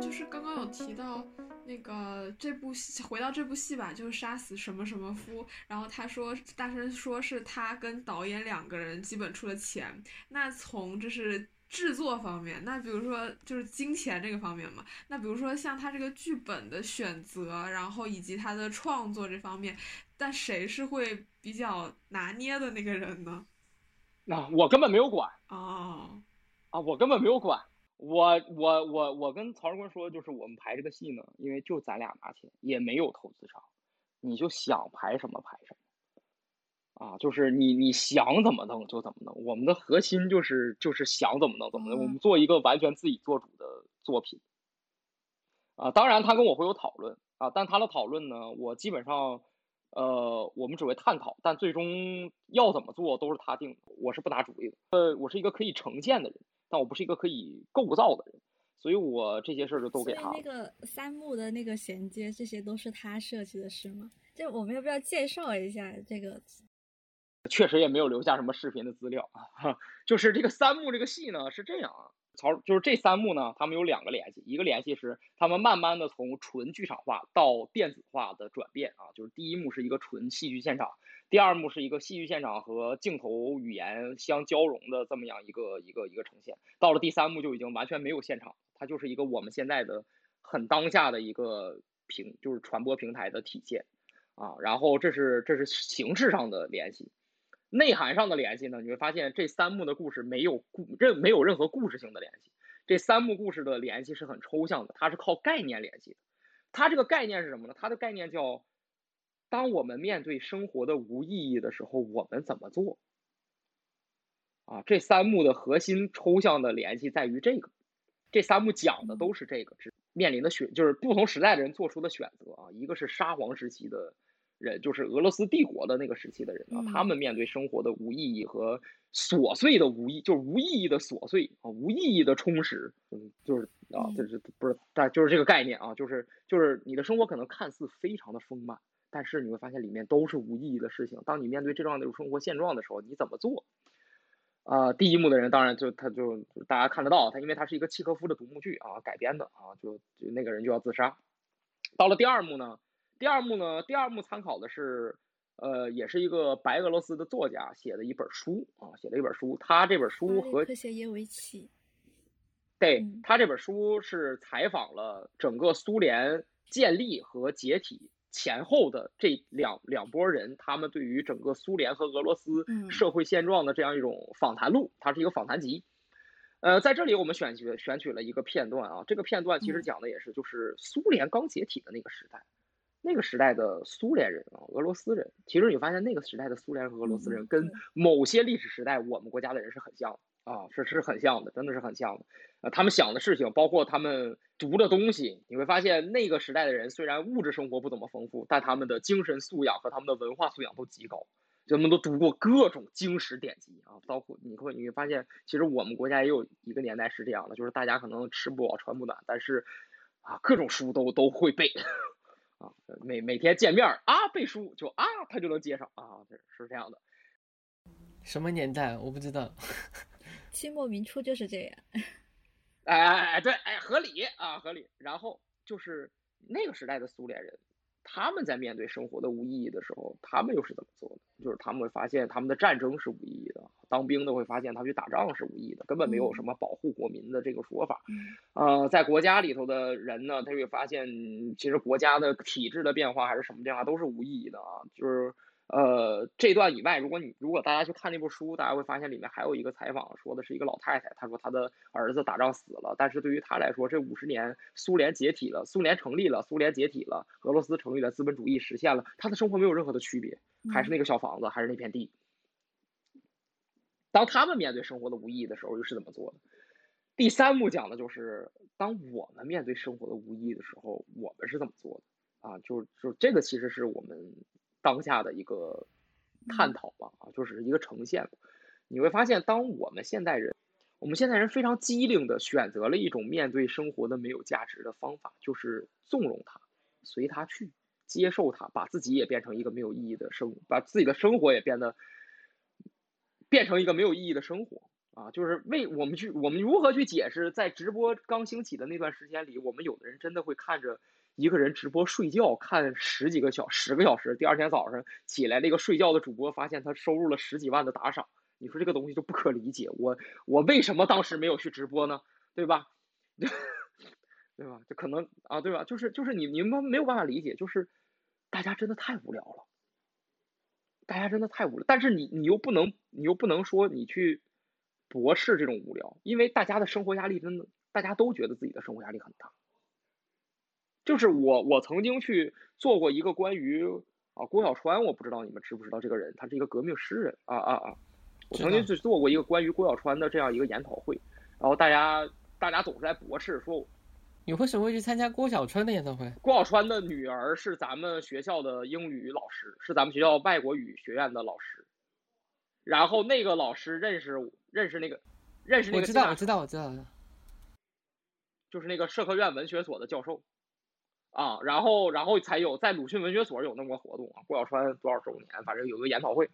就是刚刚有提到那个这部戏，回到这部戏吧，就是杀死什么什么夫，然后他说大声说是他跟导演两个人基本出了钱，那从这是制作方面，那比如说就是金钱这个方面嘛，那比如说像他这个剧本的选择，然后以及他的创作这方面。但谁是会比较拿捏的那个人呢？那我根本没有管哦，啊，我根本没有管。我我我我跟曹志坤说，就是我们排这个戏呢，因为就咱俩拿钱，也没有投资商，你就想排什么排什么，啊，就是你你想怎么弄就怎么弄。我们的核心就是就是想怎么弄怎么弄。我们做一个完全自己做主的作品，啊，当然他跟我会有讨论啊，但他的讨论呢，我基本上。呃，我们只会探讨，但最终要怎么做都是他定的，我是不拿主意的。呃，我是一个可以呈现的人，但我不是一个可以构造的人，所以我这些事儿就都给他。那个三幕的那个衔接，这些都是他设计的，是吗？就我们要不要介绍一下这个？确实也没有留下什么视频的资料啊，就是这个三幕这个戏呢是这样啊。曹就是这三幕呢，他们有两个联系，一个联系是他们慢慢的从纯剧场化到电子化的转变啊，就是第一幕是一个纯戏剧现场，第二幕是一个戏剧现场和镜头语言相交融的这么样一个一个一个呈现，到了第三幕就已经完全没有现场，它就是一个我们现在的很当下的一个平就是传播平台的体现啊，然后这是这是形式上的联系。内涵上的联系呢？你会发现这三幕的故事没有故任没有任何故事性的联系。这三幕故事的联系是很抽象的，它是靠概念联系的。它这个概念是什么呢？它的概念叫：当我们面对生活的无意义的时候，我们怎么做？啊，这三幕的核心抽象的联系在于这个。这三幕讲的都是这个，面临的选就是不同时代的人做出的选择啊。一个是沙皇时期的。人就是俄罗斯帝国的那个时期的人啊，他们面对生活的无意义和琐碎的无意，就是无意义的琐碎啊，无意义的充实，嗯，就是啊，就是不是，但就是这个概念啊，就是就是你的生活可能看似非常的丰满，但是你会发现里面都是无意义的事情。当你面对这样的生活现状的时候，你怎么做？啊，第一幕的人当然就他就大家看得到他，因为他是一个契诃夫的独幕剧啊改编的啊，就就那个人就要自杀。到了第二幕呢？第二幕呢？第二幕参考的是，呃，也是一个白俄罗斯的作家写的一本书啊，写了一本书。他这本书和科谢耶维奇，对他这本书是采访了整个苏联建立和解体前后的这两两拨人，他们对于整个苏联和俄罗斯社会现状的这样一种访谈录，它是一个访谈集。呃，在这里我们选取选取了一个片段啊，这个片段其实讲的也是就是苏联刚解体的那个时代。那个时代的苏联人啊，俄罗斯人，其实你发现那个时代的苏联和俄罗斯人跟某些历史时代我们国家的人是很像的啊，是是很像的，真的是很像的。呃，他们想的事情，包括他们读的东西，你会发现那个时代的人虽然物质生活不怎么丰富，但他们的精神素养和他们的文化素养都极高，他们都读过各种经史典籍啊，包括你会你会发现，其实我们国家也有一个年代是这样的，就是大家可能吃不饱穿不暖，但是啊，各种书都都会背。啊，每每天见面啊，背书就啊，他就能接上啊，是是这样的。什么年代我不知道，清末明初就是这样。哎哎哎，对，哎，合理啊，合理。然后就是那个时代的苏联人，他们在面对生活的无意义的时候，他们又是怎么做的？就是他们会发现他们的战争是无意义的，当兵的会发现他去打仗是无意义的，根本没有什么保护国民的这个说法。呃，在国家里头的人呢，他会发现其实国家的体制的变化还是什么变化都是无意义的啊，就是。呃，这段以外，如果你如果大家去看那部书，大家会发现里面还有一个采访，说的是一个老太太，她说她的儿子打仗死了，但是对于她来说，这五十年苏联解体了，苏联成立了，苏联解体了，俄罗斯成立了，资本主义实现了，她的生活没有任何的区别，还是那个小房子，还是那片地。当他们面对生活的无意义的时候，又是怎么做的？第三幕讲的就是当我们面对生活的无意义的时候，我们是怎么做的？啊，就就这个其实是我们。当下的一个探讨吧，啊，就是一个呈现。你会发现，当我们现代人，我们现代人非常机灵的选择了一种面对生活的没有价值的方法，就是纵容它，随它去，接受它，把自己也变成一个没有意义的生，把自己的生活也变得变成一个没有意义的生活啊！就是为我们去，我们如何去解释，在直播刚兴起的那段时间里，我们有的人真的会看着。一个人直播睡觉看十几个小十个小时，第二天早上起来，那个睡觉的主播发现他收入了十几万的打赏，你说这个东西就不可理解。我我为什么当时没有去直播呢？对吧？对吧？就可能啊，对吧？就是就是你你们没有办法理解，就是大家真的太无聊了，大家真的太无聊。但是你你又不能你又不能说你去驳斥这种无聊，因为大家的生活压力真的，大家都觉得自己的生活压力很大。就是我，我曾经去做过一个关于啊郭小川，我不知道你们知不知道这个人，他是一个革命诗人啊啊啊！我曾经去做过一个关于郭小川的这样一个研讨会，然后大家大家总是在驳斥说，你为什么会去参加郭小川的演唱会？郭小川的女儿是咱们学校的英语老师，是咱们学校外国语学院的老师，然后那个老师认识认识那个认识那个，我知道我知道我知道，就是那个社科院文学所的教授。啊，然后，然后才有在鲁迅文学所有那么个活动啊，郭小川多少周年，反正有个研讨会，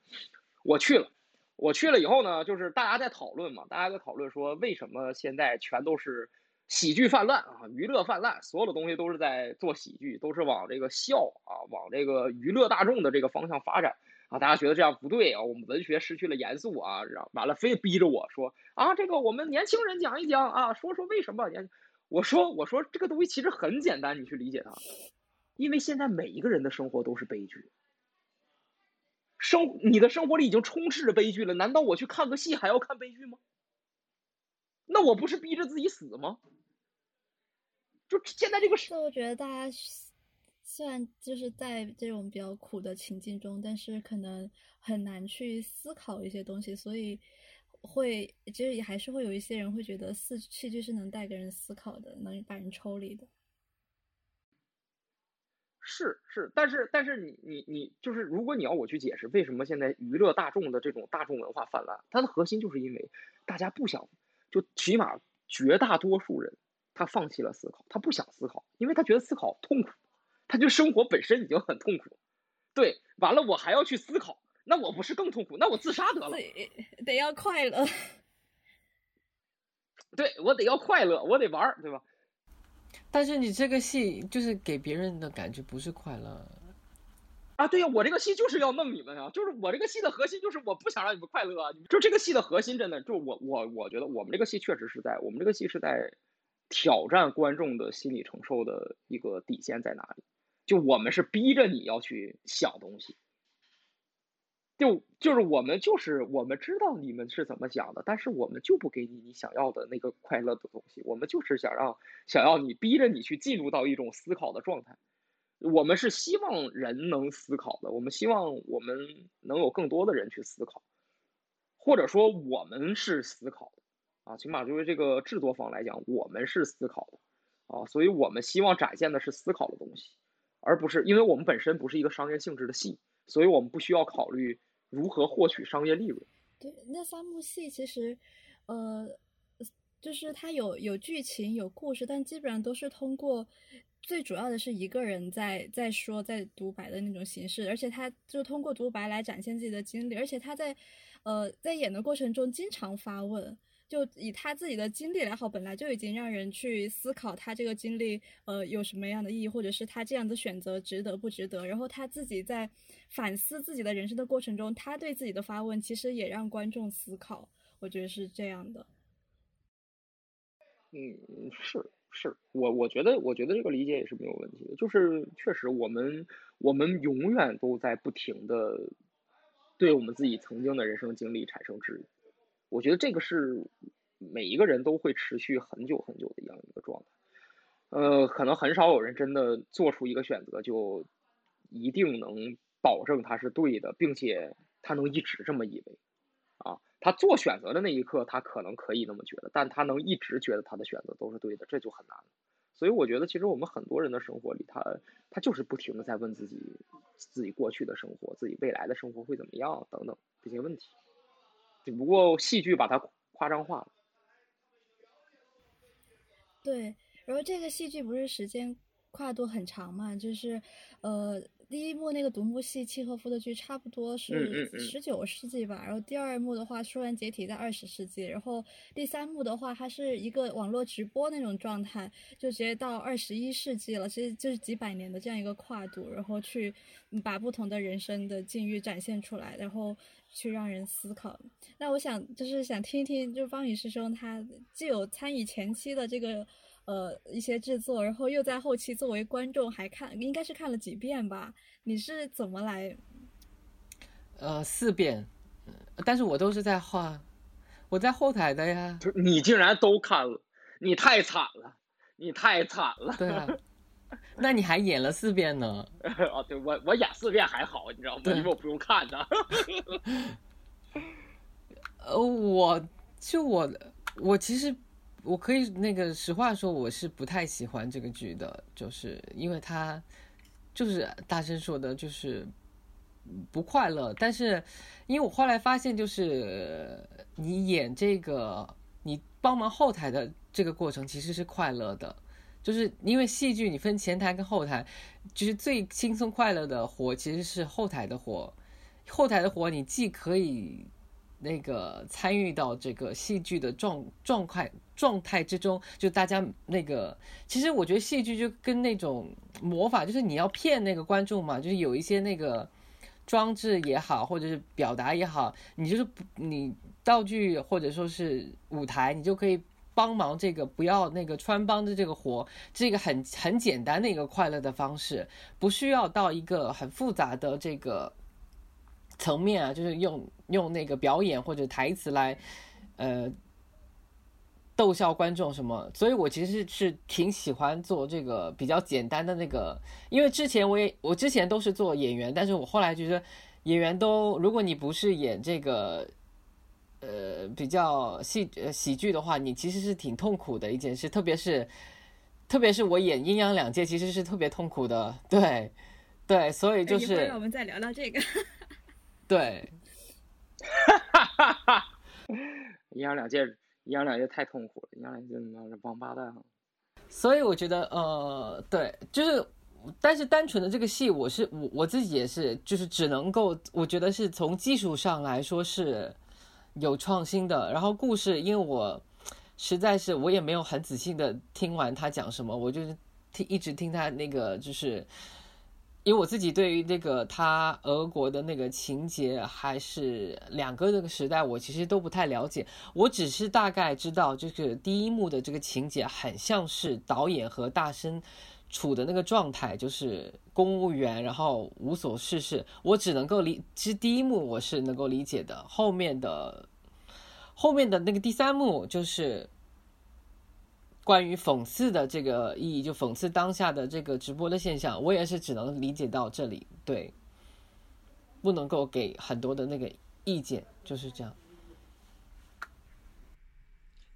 我去了，我去了以后呢，就是大家在讨论嘛，大家在讨论说为什么现在全都是喜剧泛滥啊，娱乐泛滥，所有的东西都是在做喜剧，都是往这个笑啊，往这个娱乐大众的这个方向发展啊，大家觉得这样不对啊，我们文学失去了严肃啊，然后完了非逼着我说啊，这个我们年轻人讲一讲啊，说说为什么年。我说，我说这个东西其实很简单，你去理解它，因为现在每一个人的生活都是悲剧，生你的生活里已经充斥着悲剧了，难道我去看个戏还要看悲剧吗？那我不是逼着自己死吗？就现在这个是，我觉得大家虽然就是在这种比较苦的情境中，但是可能很难去思考一些东西，所以。会，其实也还是会有一些人会觉得戏戏剧是能带给人思考的，能把人抽离的。是是，但是但是你你你就是，如果你要我去解释为什么现在娱乐大众的这种大众文化泛滥，它的核心就是因为大家不想，就起码绝大多数人他放弃了思考，他不想思考，因为他觉得思考痛苦，他就生活本身已经很痛苦，对，完了我还要去思考。那我不是更痛苦？那我自杀得了。得要快乐。对我得要快乐，我得玩儿，对吧？但是你这个戏就是给别人的感觉不是快乐。啊，对呀，我这个戏就是要弄你们啊！就是我这个戏的核心就是我不想让你们快乐啊！就这个戏的核心真的，就我我我觉得我们这个戏确实是在我们这个戏是在挑战观众的心理承受的一个底线在哪里？就我们是逼着你要去想东西。就就是我们就是我们知道你们是怎么想的，但是我们就不给你你想要的那个快乐的东西。我们就是想让想要你逼着你去进入到一种思考的状态。我们是希望人能思考的，我们希望我们能有更多的人去思考，或者说我们是思考的啊。起码作为这个制作方来讲，我们是思考的啊，所以我们希望展现的是思考的东西，而不是因为我们本身不是一个商业性质的戏，所以我们不需要考虑。如何获取商业利润？对，那三部戏其实，呃，就是它有有剧情有故事，但基本上都是通过最主要的是一个人在在说在独白的那种形式，而且他就通过独白来展现自己的经历，而且他在呃在演的过程中经常发问。就以他自己的经历来好，本来就已经让人去思考他这个经历，呃，有什么样的意义，或者是他这样的选择值得不值得。然后他自己在反思自己的人生的过程中，他对自己的发问，其实也让观众思考。我觉得是这样的。嗯，是是，我我觉得我觉得这个理解也是没有问题的。就是确实，我们我们永远都在不停的对我们自己曾经的人生经历产生质疑。我觉得这个是每一个人都会持续很久很久的一样一个状态，呃，可能很少有人真的做出一个选择就一定能保证他是对的，并且他能一直这么以为，啊，他做选择的那一刻他可能可以那么觉得，但他能一直觉得他的选择都是对的，这就很难。所以我觉得其实我们很多人的生活里，他他就是不停的在问自己自己过去的生活、自己未来的生活会怎么样等等这些问题。只不过戏剧把它夸张化了。对，然后这个戏剧不是时间跨度很长嘛？就是，呃。第一幕那个独幕戏，契诃夫的剧差不多是十九世纪吧。然后第二幕的话，说完解体在二十世纪。然后第三幕的话，它是一个网络直播那种状态，就直接到二十一世纪了。其实就是几百年的这样一个跨度，然后去把不同的人生的境遇展现出来，然后去让人思考。那我想就是想听一听，就是方宇师兄他既有参与前期的这个。呃，一些制作，然后又在后期作为观众还看，应该是看了几遍吧？你是怎么来？呃，四遍，但是我都是在画，我在后台的呀。你竟然都看了，你太惨了，你太惨了。对啊，那你还演了四遍呢？啊，对我我演四遍还好，你知道吗？因为我不用看的。呃，我就我我其实。我可以那个实话说，我是不太喜欢这个剧的，就是因为他就是大声说的，就是不快乐。但是因为我后来发现，就是你演这个，你帮忙后台的这个过程其实是快乐的，就是因为戏剧你分前台跟后台，就是最轻松快乐的活其实是后台的活，后台的活你既可以。那个参与到这个戏剧的状状态状态之中，就大家那个，其实我觉得戏剧就跟那种魔法，就是你要骗那个观众嘛，就是有一些那个装置也好，或者是表达也好，你就是你道具或者说是舞台，你就可以帮忙这个不要那个穿帮的这个活，这个很很简单的一个快乐的方式，不需要到一个很复杂的这个。层面啊，就是用用那个表演或者台词来，呃，逗笑观众什么，所以我其实是挺喜欢做这个比较简单的那个，因为之前我也我之前都是做演员，但是我后来觉得演员都，如果你不是演这个，呃，比较戏呃喜剧的话，你其实是挺痛苦的一件事，特别是特别是我演阴阳两界，其实是特别痛苦的，对对，所以就是我们再聊聊这个。对，哈哈哈！阴阳两界，阴阳两界太痛苦了，阴阳两界妈是王八蛋。所以我觉得，呃，对，就是，但是单纯的这个戏，我是我我自己也是，就是只能够，我觉得是从技术上来说是有创新的。然后故事，因为我实在是我也没有很仔细的听完他讲什么，我就是听一直听他那个就是。因为我自己对于那个他俄国的那个情节，还是两个那个时代，我其实都不太了解。我只是大概知道，就是第一幕的这个情节很像是导演和大生处的那个状态，就是公务员，然后无所事事。我只能够理，其实第一幕我是能够理解的，后面的后面的那个第三幕就是。关于讽刺的这个意义，就讽刺当下的这个直播的现象，我也是只能理解到这里，对，不能够给很多的那个意见，就是这样。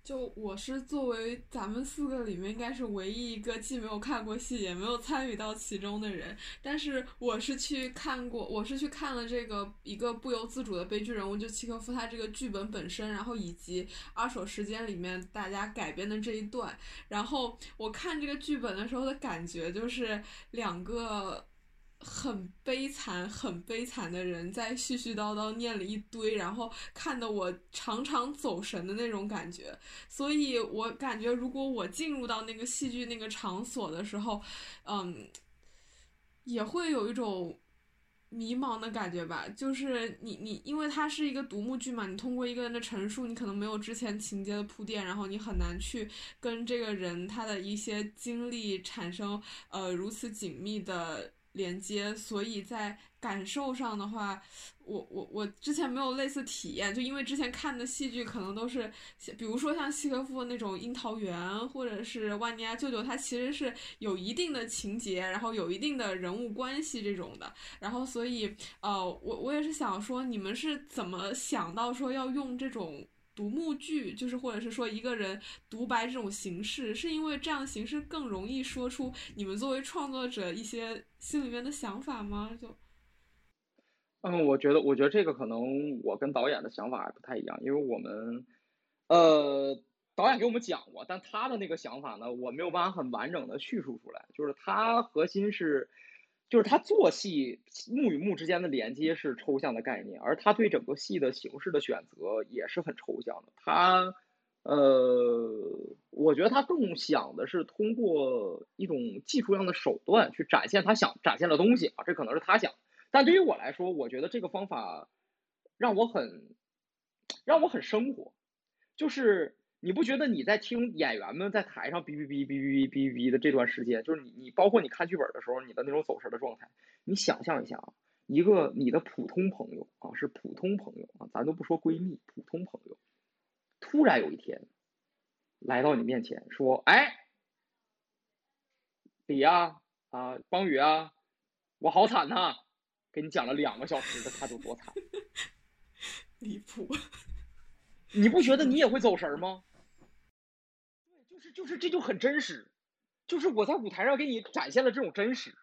就我是作为咱们四个里面应该是唯一一个既没有看过戏也没有参与到其中的人，但是我是去看过，我是去看了这个一个不由自主的悲剧人物，就契诃夫他这个剧本本身，然后以及二手时间里面大家改编的这一段，然后我看这个剧本的时候的感觉就是两个。很悲惨、很悲惨的人在絮絮叨叨念了一堆，然后看得我常常走神的那种感觉。所以我感觉，如果我进入到那个戏剧那个场所的时候，嗯，也会有一种迷茫的感觉吧。就是你你，因为它是一个独幕剧嘛，你通过一个人的陈述，你可能没有之前情节的铺垫，然后你很难去跟这个人他的一些经历产生呃如此紧密的。连接，所以在感受上的话，我我我之前没有类似体验，就因为之前看的戏剧可能都是，比如说像契诃夫那种《樱桃园》或者是《万尼亚舅舅》，它其实是有一定的情节，然后有一定的人物关系这种的，然后所以呃，我我也是想说，你们是怎么想到说要用这种？独幕剧就是，或者是说一个人独白这种形式，是因为这样形式更容易说出你们作为创作者一些心里面的想法吗？就，嗯，我觉得，我觉得这个可能我跟导演的想法还不太一样，因为我们，呃，导演给我们讲过，但他的那个想法呢，我没有办法很完整的叙述出来，就是他核心是。就是他做戏幕与幕之间的连接是抽象的概念，而他对整个戏的形式的选择也是很抽象的。他，呃，我觉得他更想的是通过一种技术上的手段去展现他想展现的东西啊，这可能是他想。但对于我来说，我觉得这个方法让我很让我很生活，就是。你不觉得你在听演员们在台上哔哔哔哔哔哔哔的这段时间，就是你你包括你看剧本的时候，你的那种走神的状态，你想象一下啊，一个你的普通朋友啊，是普通朋友啊，咱都不说闺蜜，普通朋友，突然有一天，来到你面前说，哎，李呀啊，方宇啊，我好惨呐，给你讲了两个小时的，他都多惨，离谱，你不觉得你也会走神吗？就是这就很真实，就是我在舞台上给你展现了这种真实，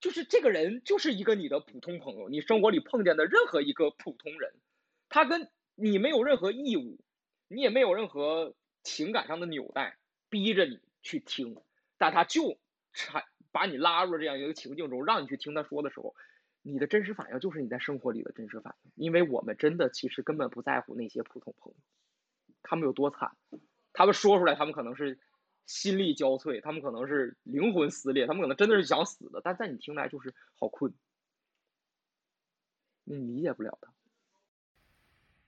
就是这个人就是一个你的普通朋友，你生活里碰见的任何一个普通人，他跟你没有任何义务，你也没有任何情感上的纽带，逼着你去听，但他就产把你拉入了这样一个情境中，让你去听他说的时候。你的真实反应就是你在生活里的真实反应，因为我们真的其实根本不在乎那些普通朋友，他们有多惨，他们说出来，他们可能是心力交瘁，他们可能是灵魂撕裂，他们可能真的是想死的，但在你听来就是好困，你理解不了他。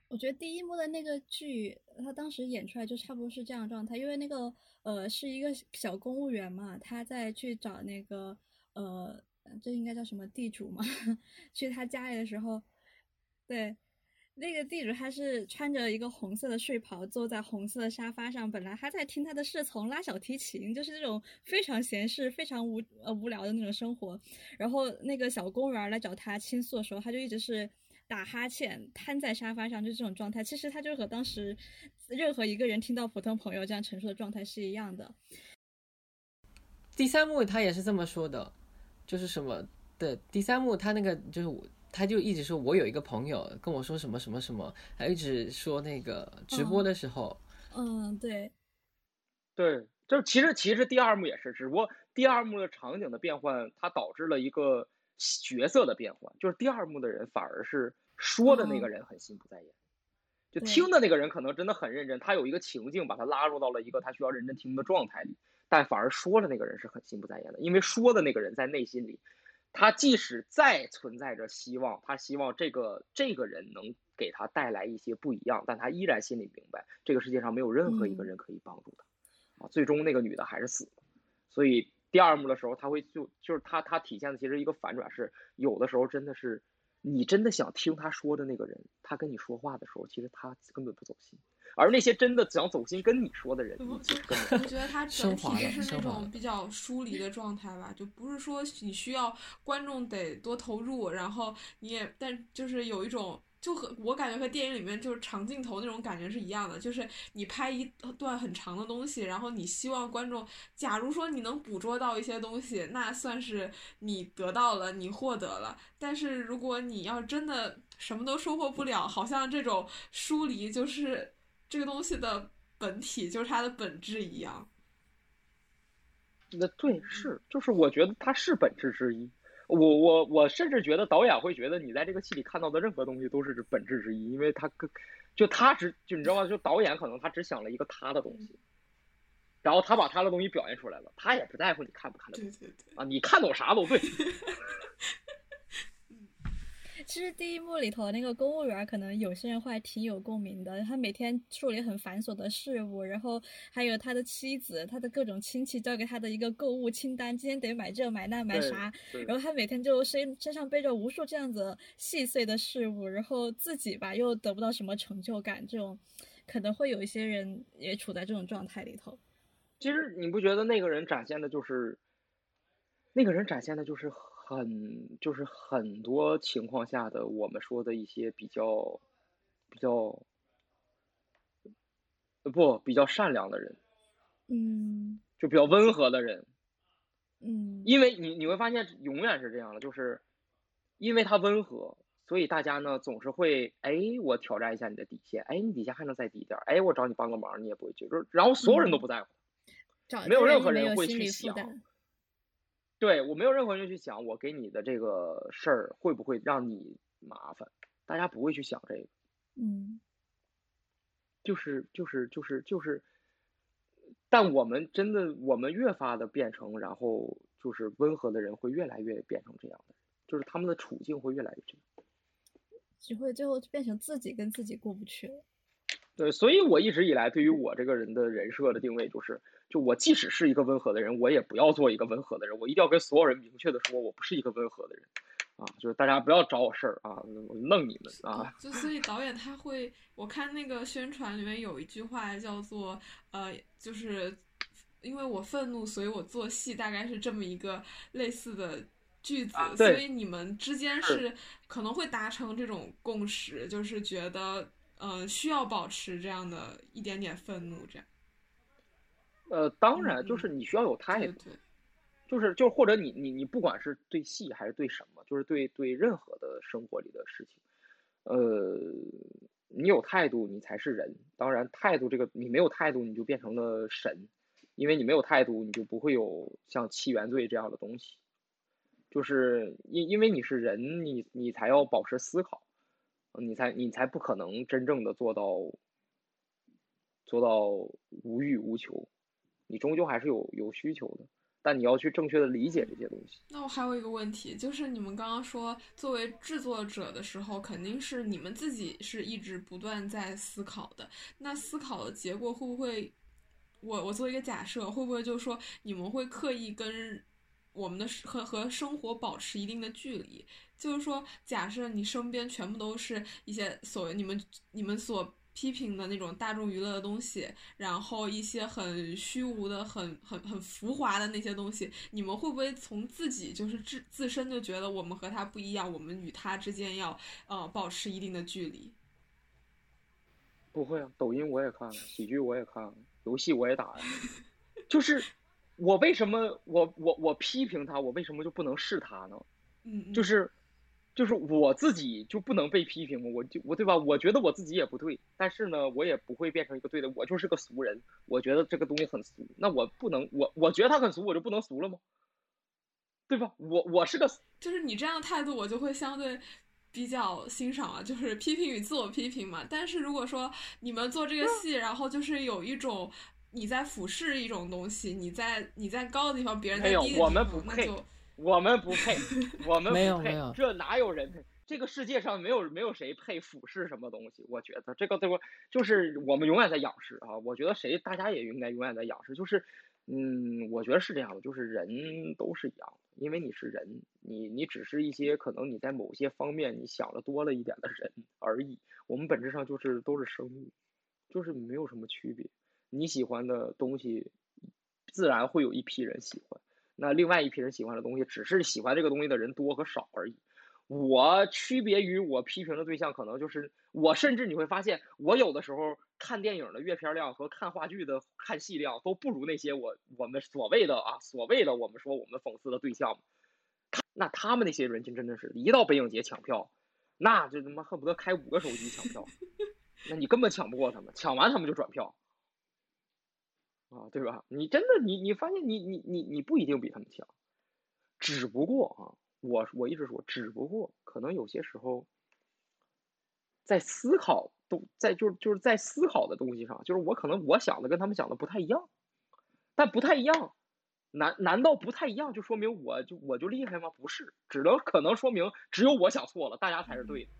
我觉得第一幕的那个剧，他当时演出来就差不多是这样状态，因为那个呃是一个小公务员嘛，他在去找那个呃。这应该叫什么地主嘛？去他家里的时候，对，那个地主他是穿着一个红色的睡袍，坐在红色的沙发上。本来他在听他的侍从拉小提琴，就是这种非常闲适、非常无呃无聊的那种生活。然后那个小公务员来找他倾诉的时候，他就一直是打哈欠，瘫在沙发上，就这种状态。其实他就和当时任何一个人听到普通朋友这样陈述的状态是一样的。第三幕他也是这么说的。就是什么的第三幕，他那个就是，他就一直说，我有一个朋友跟我说什么什么什么，还一直说那个直播的时候，嗯，对，对，就是其实其实第二幕也是，只不过第二幕的场景的变换，它导致了一个角色的变换，就是第二幕的人反而是说的那个人很心不在焉，就听的那个人可能真的很认真，他有一个情境把他拉入到了一个他需要认真听的状态里。但反而说的那个人是很心不在焉的，因为说的那个人在内心里，他即使再存在着希望，他希望这个这个人能给他带来一些不一样，但他依然心里明白，这个世界上没有任何一个人可以帮助他，啊，最终那个女的还是死了。所以第二幕的时候，他会就就是他他体现的其实一个反转是，有的时候真的是你真的想听他说的那个人，他跟你说话的时候，其实他根本不走心。而那些真的想走心跟你说的人，我觉得他 整体就是那种比较疏离的状态吧，就不是说你需要观众得多投入，然后你也但就是有一种就和我感觉和电影里面就是长镜头那种感觉是一样的，就是你拍一段很长的东西，然后你希望观众，假如说你能捕捉到一些东西，那算是你得到了，你获得了。但是如果你要真的什么都收获不了，好像这种疏离就是这个东西的本体，就是它的本质一样。那对是，就是我觉得它是本质之一。我我我甚至觉得导演会觉得你在这个戏里看到的任何东西都是本质之一，因为他跟就他只就你知道吗？就导演可能他只想了一个他的东西，然后他把他的东西表现出来了，他也不在乎你看不看得懂啊，你看懂啥都对。其实第一幕里头那个公务员，可能有些人会挺有共鸣的。他每天处理很繁琐的事务，然后还有他的妻子、他的各种亲戚交给他的一个购物清单，今天得买这买那买啥。然后他每天就身身上背着无数这样子细碎的事物，然后自己吧又得不到什么成就感，这种可能会有一些人也处在这种状态里头。其实你不觉得那个人展现的就是，那个人展现的就是。很就是很多情况下的我们说的一些比较比较不比较善良的人，嗯，就比较温和的人，嗯，因为你你会发现永远是这样的，就是因为他温和，所以大家呢总是会哎我挑战一下你的底线，哎你底线还能再低点，哎我找你帮个忙你也不会去，就是然后所有人都不在乎，没有任何人会去想。对我没有任何人去想我给你的这个事儿会不会让你麻烦，大家不会去想这个，嗯，就是就是就是就是，但我们真的我们越发的变成，然后就是温和的人会越来越变成这样的，就是他们的处境会越来越这样，只会最后变成自己跟自己过不去了。对，所以我一直以来对于我这个人的人设的定位就是。就我即使是一个温和的人，我也不要做一个温和的人。我一定要跟所有人明确的说，我不是一个温和的人，啊，就是大家不要找我事儿啊，我弄你们啊。就所以导演他会，我看那个宣传里面有一句话叫做，呃，就是因为我愤怒，所以我做戏，大概是这么一个类似的句子。所以你们之间是可能会达成这种共识，就是觉得，嗯，需要保持这样的一点点愤怒，这样。呃，当然，就是你需要有态度，就是就或者你你你不管是对戏还是对什么，就是对对任何的生活里的事情，呃，你有态度，你才是人。当然，态度这个你没有态度，你就变成了神，因为你没有态度，你就不会有像七原罪这样的东西。就是因因为你是人，你你才要保持思考，你才你才不可能真正的做到做到无欲无求。你终究还是有有需求的，但你要去正确的理解这些东西。那我还有一个问题，就是你们刚刚说作为制作者的时候，肯定是你们自己是一直不断在思考的。那思考的结果会不会，我我做一个假设，会不会就是说你们会刻意跟我们的和和生活保持一定的距离？就是说，假设你身边全部都是一些所谓你们你们所。批评的那种大众娱乐的东西，然后一些很虚无的、很很很浮华的那些东西，你们会不会从自己就是自自身就觉得我们和他不一样，我们与他之间要呃保持一定的距离？不会啊，抖音我也看了，喜剧我也看了，游戏我也打呀。就是我为什么我我我批评他，我为什么就不能是他呢？嗯，就是。就是我自己就不能被批评吗？我就我对吧？我觉得我自己也不对，但是呢，我也不会变成一个对的。我就是个俗人，我觉得这个东西很俗，那我不能，我我觉得他很俗，我就不能俗了吗？对吧？我我是个，就是你这样的态度，我就会相对比较欣赏啊，就是批评与自我批评嘛。但是如果说你们做这个戏，然后就是有一种你在俯视一种东西，你在你在高的地方，别人在低的地方，那就。我们不配，我们不配，这哪有人配？这个世界上没有没有谁配俯视什么东西。我觉得这个对不？就是我们永远在仰视啊！我觉得谁大家也应该永远在仰视。就是，嗯，我觉得是这样的，就是人都是一样的，因为你是人，你你只是一些可能你在某些方面你想的多了一点的人而已。我们本质上就是都是生物，就是没有什么区别。你喜欢的东西，自然会有一批人喜欢。那另外一批人喜欢的东西，只是喜欢这个东西的人多和少而已。我区别于我批评的对象，可能就是我，甚至你会发现，我有的时候看电影的阅片量和看话剧的看戏量都不如那些我我们所谓的啊所谓的我们说我们讽刺的对象。那他们那些人群真的是一到北影节抢票，那就他妈恨不得开五个手机抢票，那你根本抢不过他们，抢完他们就转票，啊，对吧？你真的你你发现你你你你不一定比他们强，只不过啊。我我一直说，只不过可能有些时候，在思考都在就是就是在思考的东西上，就是我可能我想的跟他们想的不太一样，但不太一样，难难道不太一样就说明我就我就厉害吗？不是，只能可能说明只有我想错了，大家才是对的。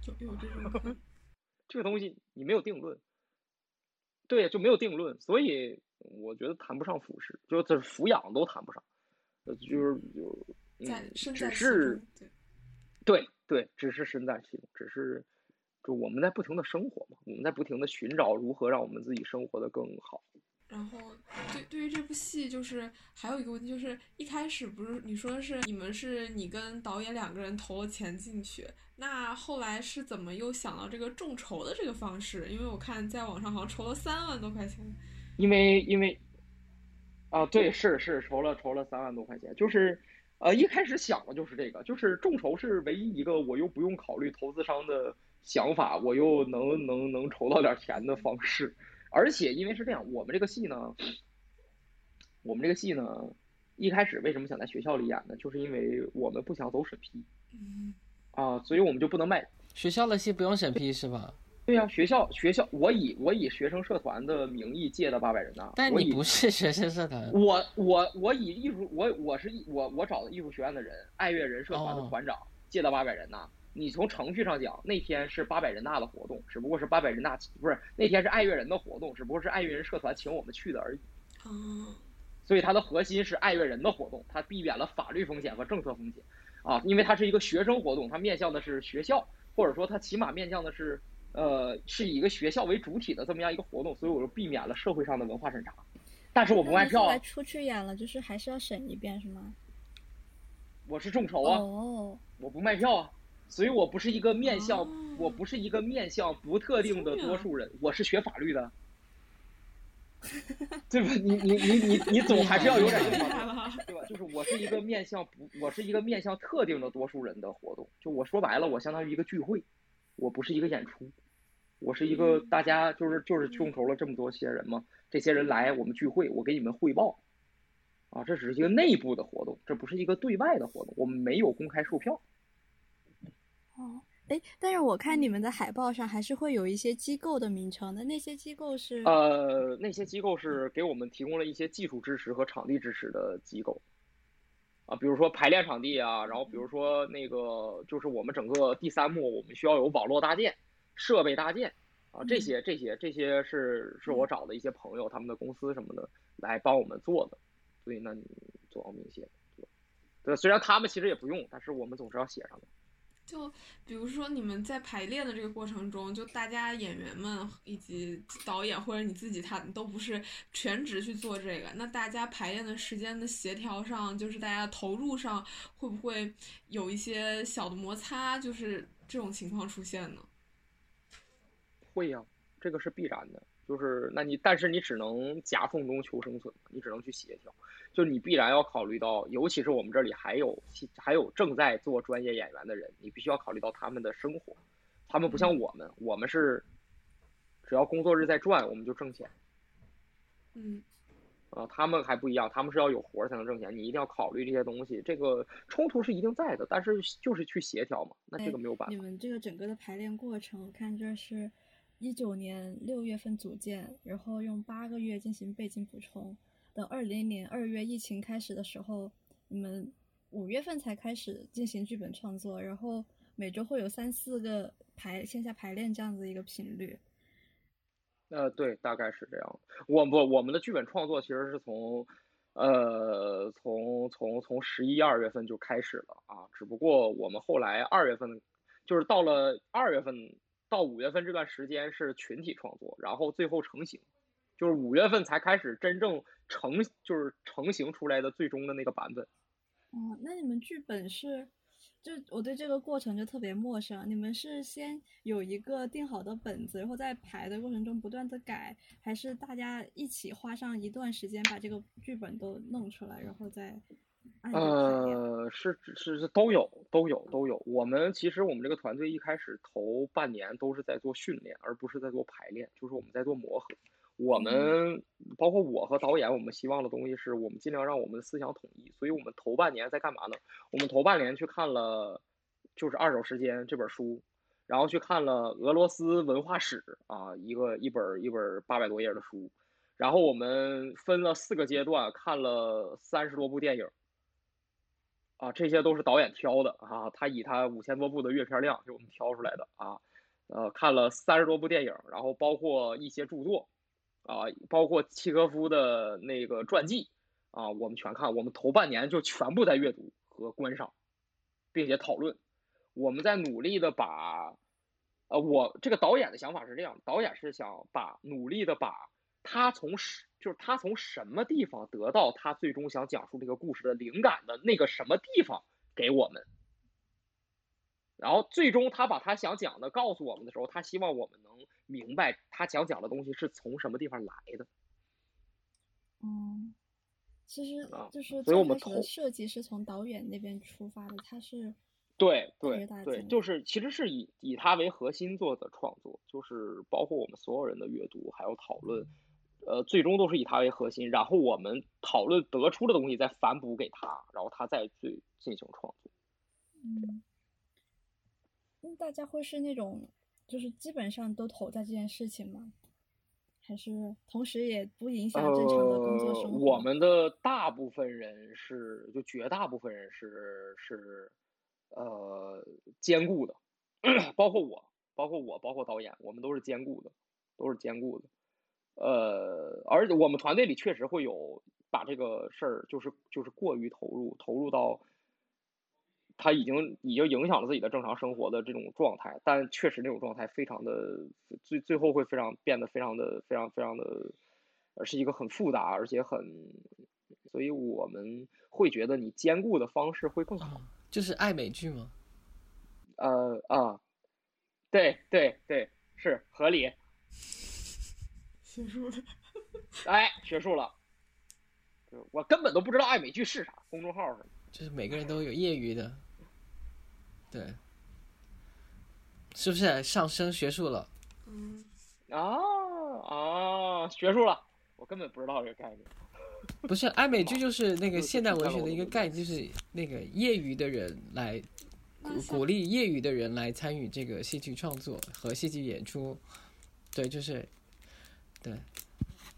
就有这种，这个东西你没有定论，对，就没有定论，所以我觉得谈不上俯视，就这抚养都谈不上，就是就。嗯，只是，对对，只是身在其中，只是，就我们在不停的生活嘛，我们在不停的寻找如何让我们自己生活的更好。然后，对对于这部戏，就是还有一个问题，就是一开始不是你说是你们是你跟导演两个人投了钱进去，那后来是怎么又想到这个众筹的这个方式？因为我看在网上好像筹了三万多块钱。因为因为，啊，对，是是筹了筹了三万多块钱，就是。呃，一开始想的就是这个，就是众筹是唯一一个我又不用考虑投资商的想法，我又能能能筹到点钱的方式。而且因为是这样，我们这个戏呢，我们这个戏呢，一开始为什么想在学校里演呢？就是因为我们不想走审批，啊，所以我们就不能卖。学校的戏不用审批是吧？对呀，学校学校，我以我以学生社团的名义借的八百人呐。但你不是学生社团。我我我以艺术，我我是我我找的艺术学院的人，爱乐人社团的团长借的八百人呐。你从程序上讲，那天是八百人大的活动，只不过是八百人大不是那天是爱乐人的活动，只不过是爱乐人社团请我们去的而已。哦。所以它的核心是爱乐人的活动，它避免了法律风险和政策风险啊，因为它是一个学生活动，它面向的是学校，或者说它起码面向的是。呃，是以一个学校为主体的这么样一个活动，所以我就避免了社会上的文化审查。但是我不卖票。来出去演了，就是还是要审一遍，是吗？我是众筹啊，我不卖票啊，所以我不是一个面向，我不是一个面向不特定的多数人，我是学法律的，对吧？你你你你你总还是要有点这方对吧？就是我是一个面向不，我是一个面向特定的多数人的活动，就我说白了，我相当于一个聚会。我不是一个演出，我是一个大家就是就是众筹了这么多些人嘛，这些人来我们聚会，我给你们汇报，啊，这只是一个内部的活动，这不是一个对外的活动，我们没有公开售票。哦，哎，但是我看你们的海报上还是会有一些机构的名称的，那些机构是？呃，那些机构是给我们提供了一些技术支持和场地支持的机构。啊，比如说排练场地啊，然后比如说那个就是我们整个第三幕，我们需要有网络搭建、设备搭建啊，这些这些这些是是我找的一些朋友，他们的公司什么的来帮我们做的，所以那你做好明显，对吧？对，虽然他们其实也不用，但是我们总是要写上的。就比如说你们在排练的这个过程中，就大家演员们以及导演或者你自己，他都不是全职去做这个。那大家排练的时间的协调上，就是大家投入上，会不会有一些小的摩擦？就是这种情况出现呢？会呀，这个是必然的。就是那你，但是你只能夹缝中求生存，你只能去协调。就你必然要考虑到，尤其是我们这里还有还有正在做专业演员的人，你必须要考虑到他们的生活。他们不像我们，我们是只要工作日在赚，我们就挣钱。嗯，啊，他们还不一样，他们是要有活才能挣钱。你一定要考虑这些东西，这个冲突是一定在的，但是就是去协调嘛。那这个没有办法。你们这个整个的排练过程，我看这是一九年六月份组建，然后用八个月进行背景补充。等二零年二月疫情开始的时候，你们五月份才开始进行剧本创作，然后每周会有三四个排线下排练这样子一个频率。呃，对，大概是这样。我不，我们的剧本创作其实是从，呃，从从从十一二月份就开始了啊。只不过我们后来二月份，就是到了二月份到五月份这段时间是群体创作，然后最后成型。就是五月份才开始真正成，就是成型出来的最终的那个版本。哦，那你们剧本是就我对这个过程就特别陌生。你们是先有一个定好的本子，然后在排的过程中不断的改，还是大家一起花上一段时间把这个剧本都弄出来，然后再？呃，是是是都有都有都有。我们其实我们这个团队一开始头半年都是在做训练，而不是在做排练，就是我们在做磨合。我们包括我和导演，我们希望的东西是我们尽量让我们的思想统一。所以我们头半年在干嘛呢？我们头半年去看了就是《二手时间》这本书，然后去看了俄罗斯文化史啊，一个一本一本八百多页的书，然后我们分了四个阶段看了三十多部电影。啊，这些都是导演挑的啊，他以他五千多部的阅片量给我们挑出来的啊，呃，看了三十多部电影，然后包括一些著作，啊，包括契诃夫的那个传记啊，我们全看，我们头半年就全部在阅读和观赏，并且讨论，我们在努力的把，呃，我这个导演的想法是这样，导演是想把努力的把他从是就是他从什么地方得到他最终想讲述这个故事的灵感的那个什么地方给我们，然后最终他把他想讲的告诉我们的时候，他希望我们能明白他想讲的东西是从什么地方来的。嗯，其实啊就是所以我们最开始的设计是从导演那边出发的，他是对对对，就是其实是以以他为核心做的创作，就是包括我们所有人的阅读还有讨论，呃，最终都是以他为核心，然后我们讨论得出的东西再反哺给他，然后他再去进行创作。嗯，那大家会是那种就是基本上都投在这件事情吗？还是同时也不影响正常的工作生活？呃。我们的大部分人是，就绝大部分人是是，呃，兼顾的，包括我，包括我，包括导演，我们都是兼顾的，都是兼顾的。呃，而且我们团队里确实会有把这个事儿，就是就是过于投入，投入到他已经已经影响了自己的正常生活的这种状态，但确实那种状态非常的最最后会非常变得非常的非常非常的，呃，是一个很复杂而且很，所以我们会觉得你兼顾的方式会更好。啊，就是爱美剧吗？呃啊，对对对，是合理，结束了。哎，学术了。我根本都不知道爱美剧是啥，公众号是什么。就是每个人都有业余的，对，是不是上升学术了？嗯，啊啊，学术了，我根本不知道这个概念。不是爱美剧，就是那个现代文学的的一个概念，就是那个业余的人来鼓鼓励业余的人来参与这个戏剧创作和戏剧演出。对，就是对，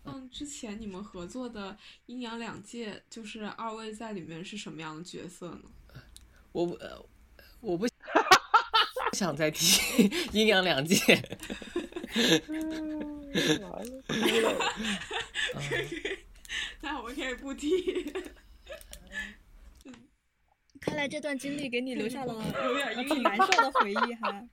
嗯，之前你们合作的《阴阳两界》，就是二位在里面是什么样的角色呢？我不呃我不 不想再提 阴阳两界。完了，哭了。那我们可以不提，看来这段经历给你留下了有点阴难受的回忆哈。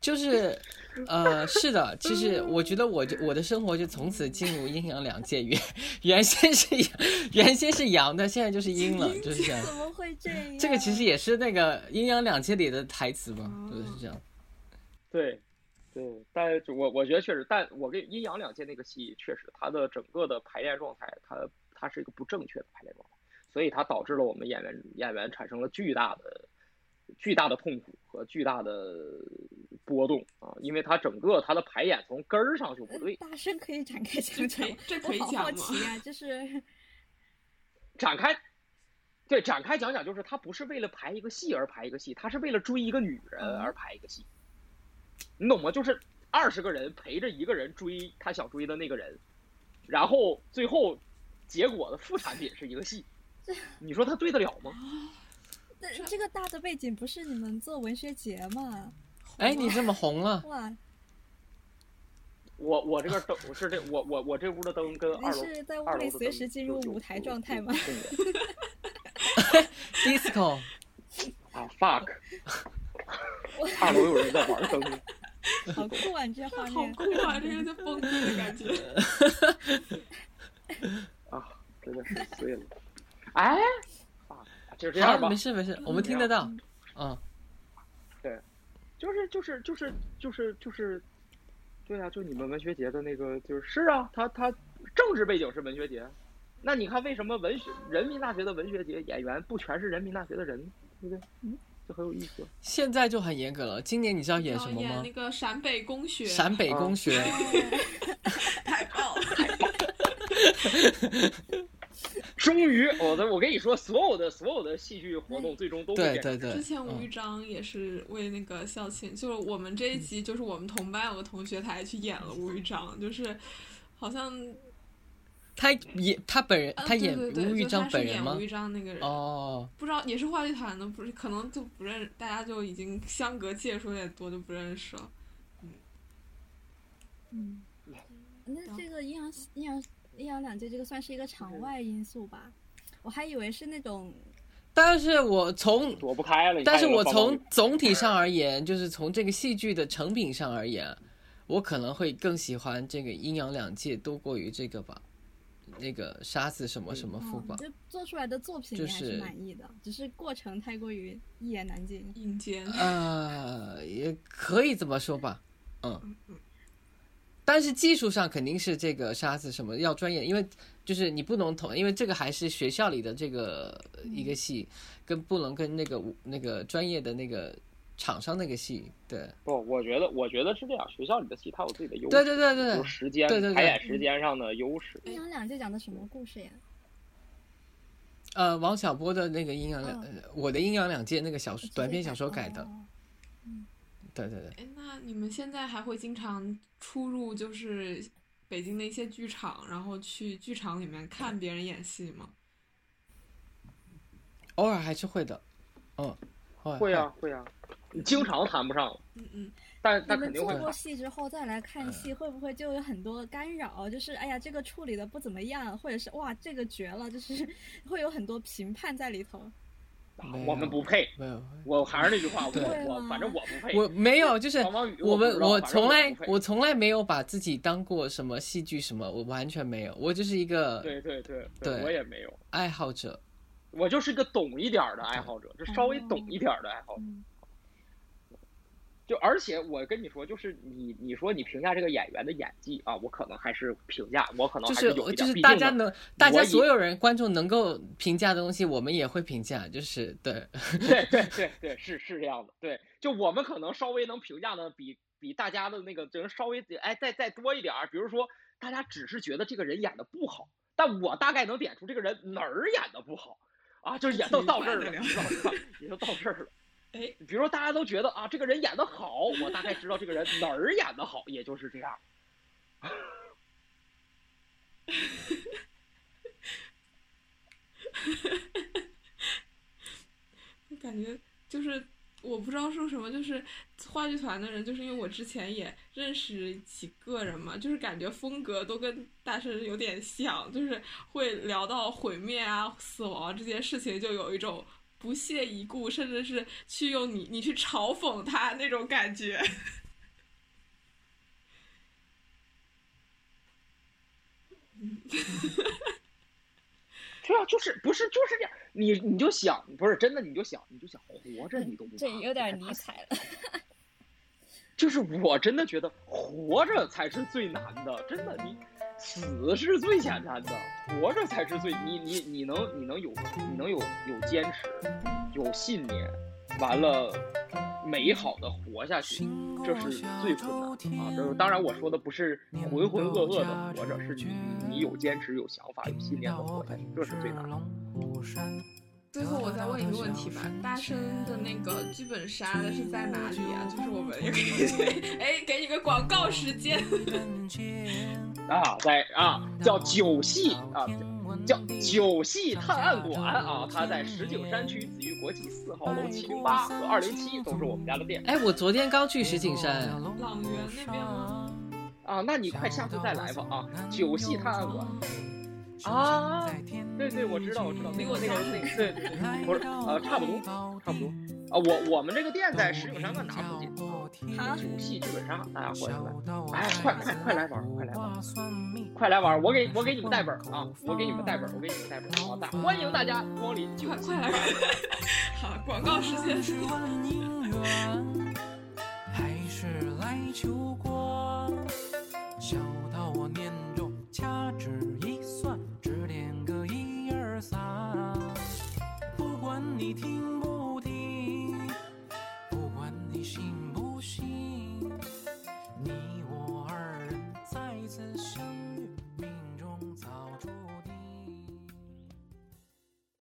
就是，呃，是的，其实我觉得我就我的生活就从此进入阴阳两界，原原先是阳，原先是阳的，现在就是阴了，就是这样。怎么会这样？这个其实也是那个阴阳两界里的台词嘛，哦就是这样。对，对，但是我我觉得确实，但我跟阴阳两界那个戏确实，它的整个的排练状态，它它是一个不正确的排练状态，所以它导致了我们演员演员产生了巨大的巨大的痛苦和巨大的波动啊，因为他整个他的排演从根儿上就不对，大声可以展开讲讲吗，这可以讲吗好奇啊，就是 展开。对，展开讲讲，就是他不是为了排一个戏而排一个戏，他是为了追一个女人而排一个戏，你懂吗？就是二十个人陪着一个人追他想追的那个人，然后最后结果的副产品是一个戏，你说他对得了吗？这这个大的背景不是你们做文学节吗？哎，你这么红了，哇，我我这个灯我是这我我我这屋的灯跟你二楼是在屋里随时进入舞台状态吗？？disco，啊 fuck，二楼有人在玩灯，好酷啊！你这画面好面，酷啊！这个在崩溃的感觉。啊，真的是醉了。哎，啊，就这样吧好，没。事没事，我们听得到。嗯，对就是就是就是就是就是，对啊，就你们文学节的那个，就是是啊，他他政治背景是文学节，那你看为什么文学人民大学的文学节演员不全是人民大学的人，对不对？嗯，这很有意思。现在就很严格了。今年你知道演什么吗演那？个陕北公学，陕北公学。太棒了！终于，我的我跟你说，所有的所有的戏剧活动最终都对对对，之前吴玉嗯章也是为那个校庆，就是我们这一集，就是我们同班有个同学，他还去演了吴玉章，就是好像他演他本人，啊他演对对对吴玉章就他是本人吗？演吴？玉章那个人，哦，不知道也是话剧团的，不是可能就不认，大家就已经相隔届数有点多，就不认识了。嗯，那这个阴阳阴阳阴阳两界这个算是一个场外因素吧？我还以为是那种但是我从躲不开了。但是我从总体上而言，就是从这个戏剧的成品上而言，我可能会更喜欢这个阴阳两界多过于这个吧，那个杀死什么什么夫吧。嗯就做出来的作品还是是满意的，只是过程太过于一言难尽。阴间，呃，也可以这么说吧，嗯。但是技术上肯定是这个沙子什么要专业，因为就是你不能同，因为这个还是学校里的这个一个戏，跟不能跟那个那个专业的那个厂商那个戏，对，不，我觉得我觉得是这样，学校里的戏它有自己的优势，对对对对比如时间对对对。排演时间上的优势。阴阳两界讲的什么故事呀？呃，王小波的那个阴阳两，我的阴阳两界那个小说短篇小说改的，哦对对对。哎，那你们现在还会经常出入就是北京的一些剧场，然后去剧场里面看别人演戏吗？偶尔还是会的，嗯，会会啊，会啊，你经常谈不上，嗯嗯，但你们做但肯定会谈。过戏之后再来看戏，会不会就有很多干扰？就是哎呀，这个处理的不怎么样，或者是哇，这个绝了，就是 会有很多评判在里头。没我们不配，没有，我还是那句话，我我反正我不配。我没有，就是我们我从来我从来没有把自己当过什么戏剧什么，我完全没有，我就是一个对对对对我也没有，爱好者。我就是个懂一点儿的爱好者，就稍微懂一点儿的爱好者。嗯，就而且我跟你说，就是你你说你评价这个演员的演技啊，我可能还是评价，我可能就是有一点，就是大家能，大家所有人观众能够评价的东西，我们也会评价，就是 对，对对对对，是是这样的，对，就我们可能稍微能评价的比比大家的那个人稍微哎再再多一点儿，比如说大家只是觉得这个人演的不好，但我大概能点出这个人哪儿演的不好啊，就是也都到这儿了，你知道吧？也就到这儿了。哎，比如说大家都觉得啊这个人演的好，我大概知道这个人哪儿演的好，也就是这样。感觉就是我不知道说什么，就是话剧团的人，就是因为我之前也认识几个人嘛，就是感觉风格都跟大圣有点像，就是会聊到毁灭啊、死亡这件事情，就有一种不屑一顾，甚至是去用你你去嘲讽他那种感觉。对啊，就是不是就是这样，你你就想，不是真的，你就想，你就想活着，你都不这有点尼采了。就是我真的觉得活着才是最难的，真的，你死是最简单的，活着才是最你你你能你能有你能有有坚持，有信念，完了美好的活下去，这是最困难的啊！这当然我说的不是浑浑噩噩的活着，是你你有坚持、有想法、有信念的活下去，这是最难的。最后我再问一个问题吧，大生的那个剧本杀的是在哪里啊？就是我们也可以，哎，给你个广告时间。啊，在啊叫九系啊，叫九系探案馆啊，它在石景山区紫玉国际四号楼七零八和二零七都是我们家的店哎，我昨天刚去石景山，朗园那边吗？啊。那你快下次再来吧啊，九系探案馆啊，对对，我知道我知道，那个那个那个对对对，不是呃差不多差不多啊，我我们这个店在石景山万达附近啊，好，九戏剧本杀，大家伙来来，哎，快快快来玩，快来玩，快来玩！我给我给你们带本啊，我给你们带本，我给你们带本，好大，欢迎大家光临九戏。快快来！好，广告时间。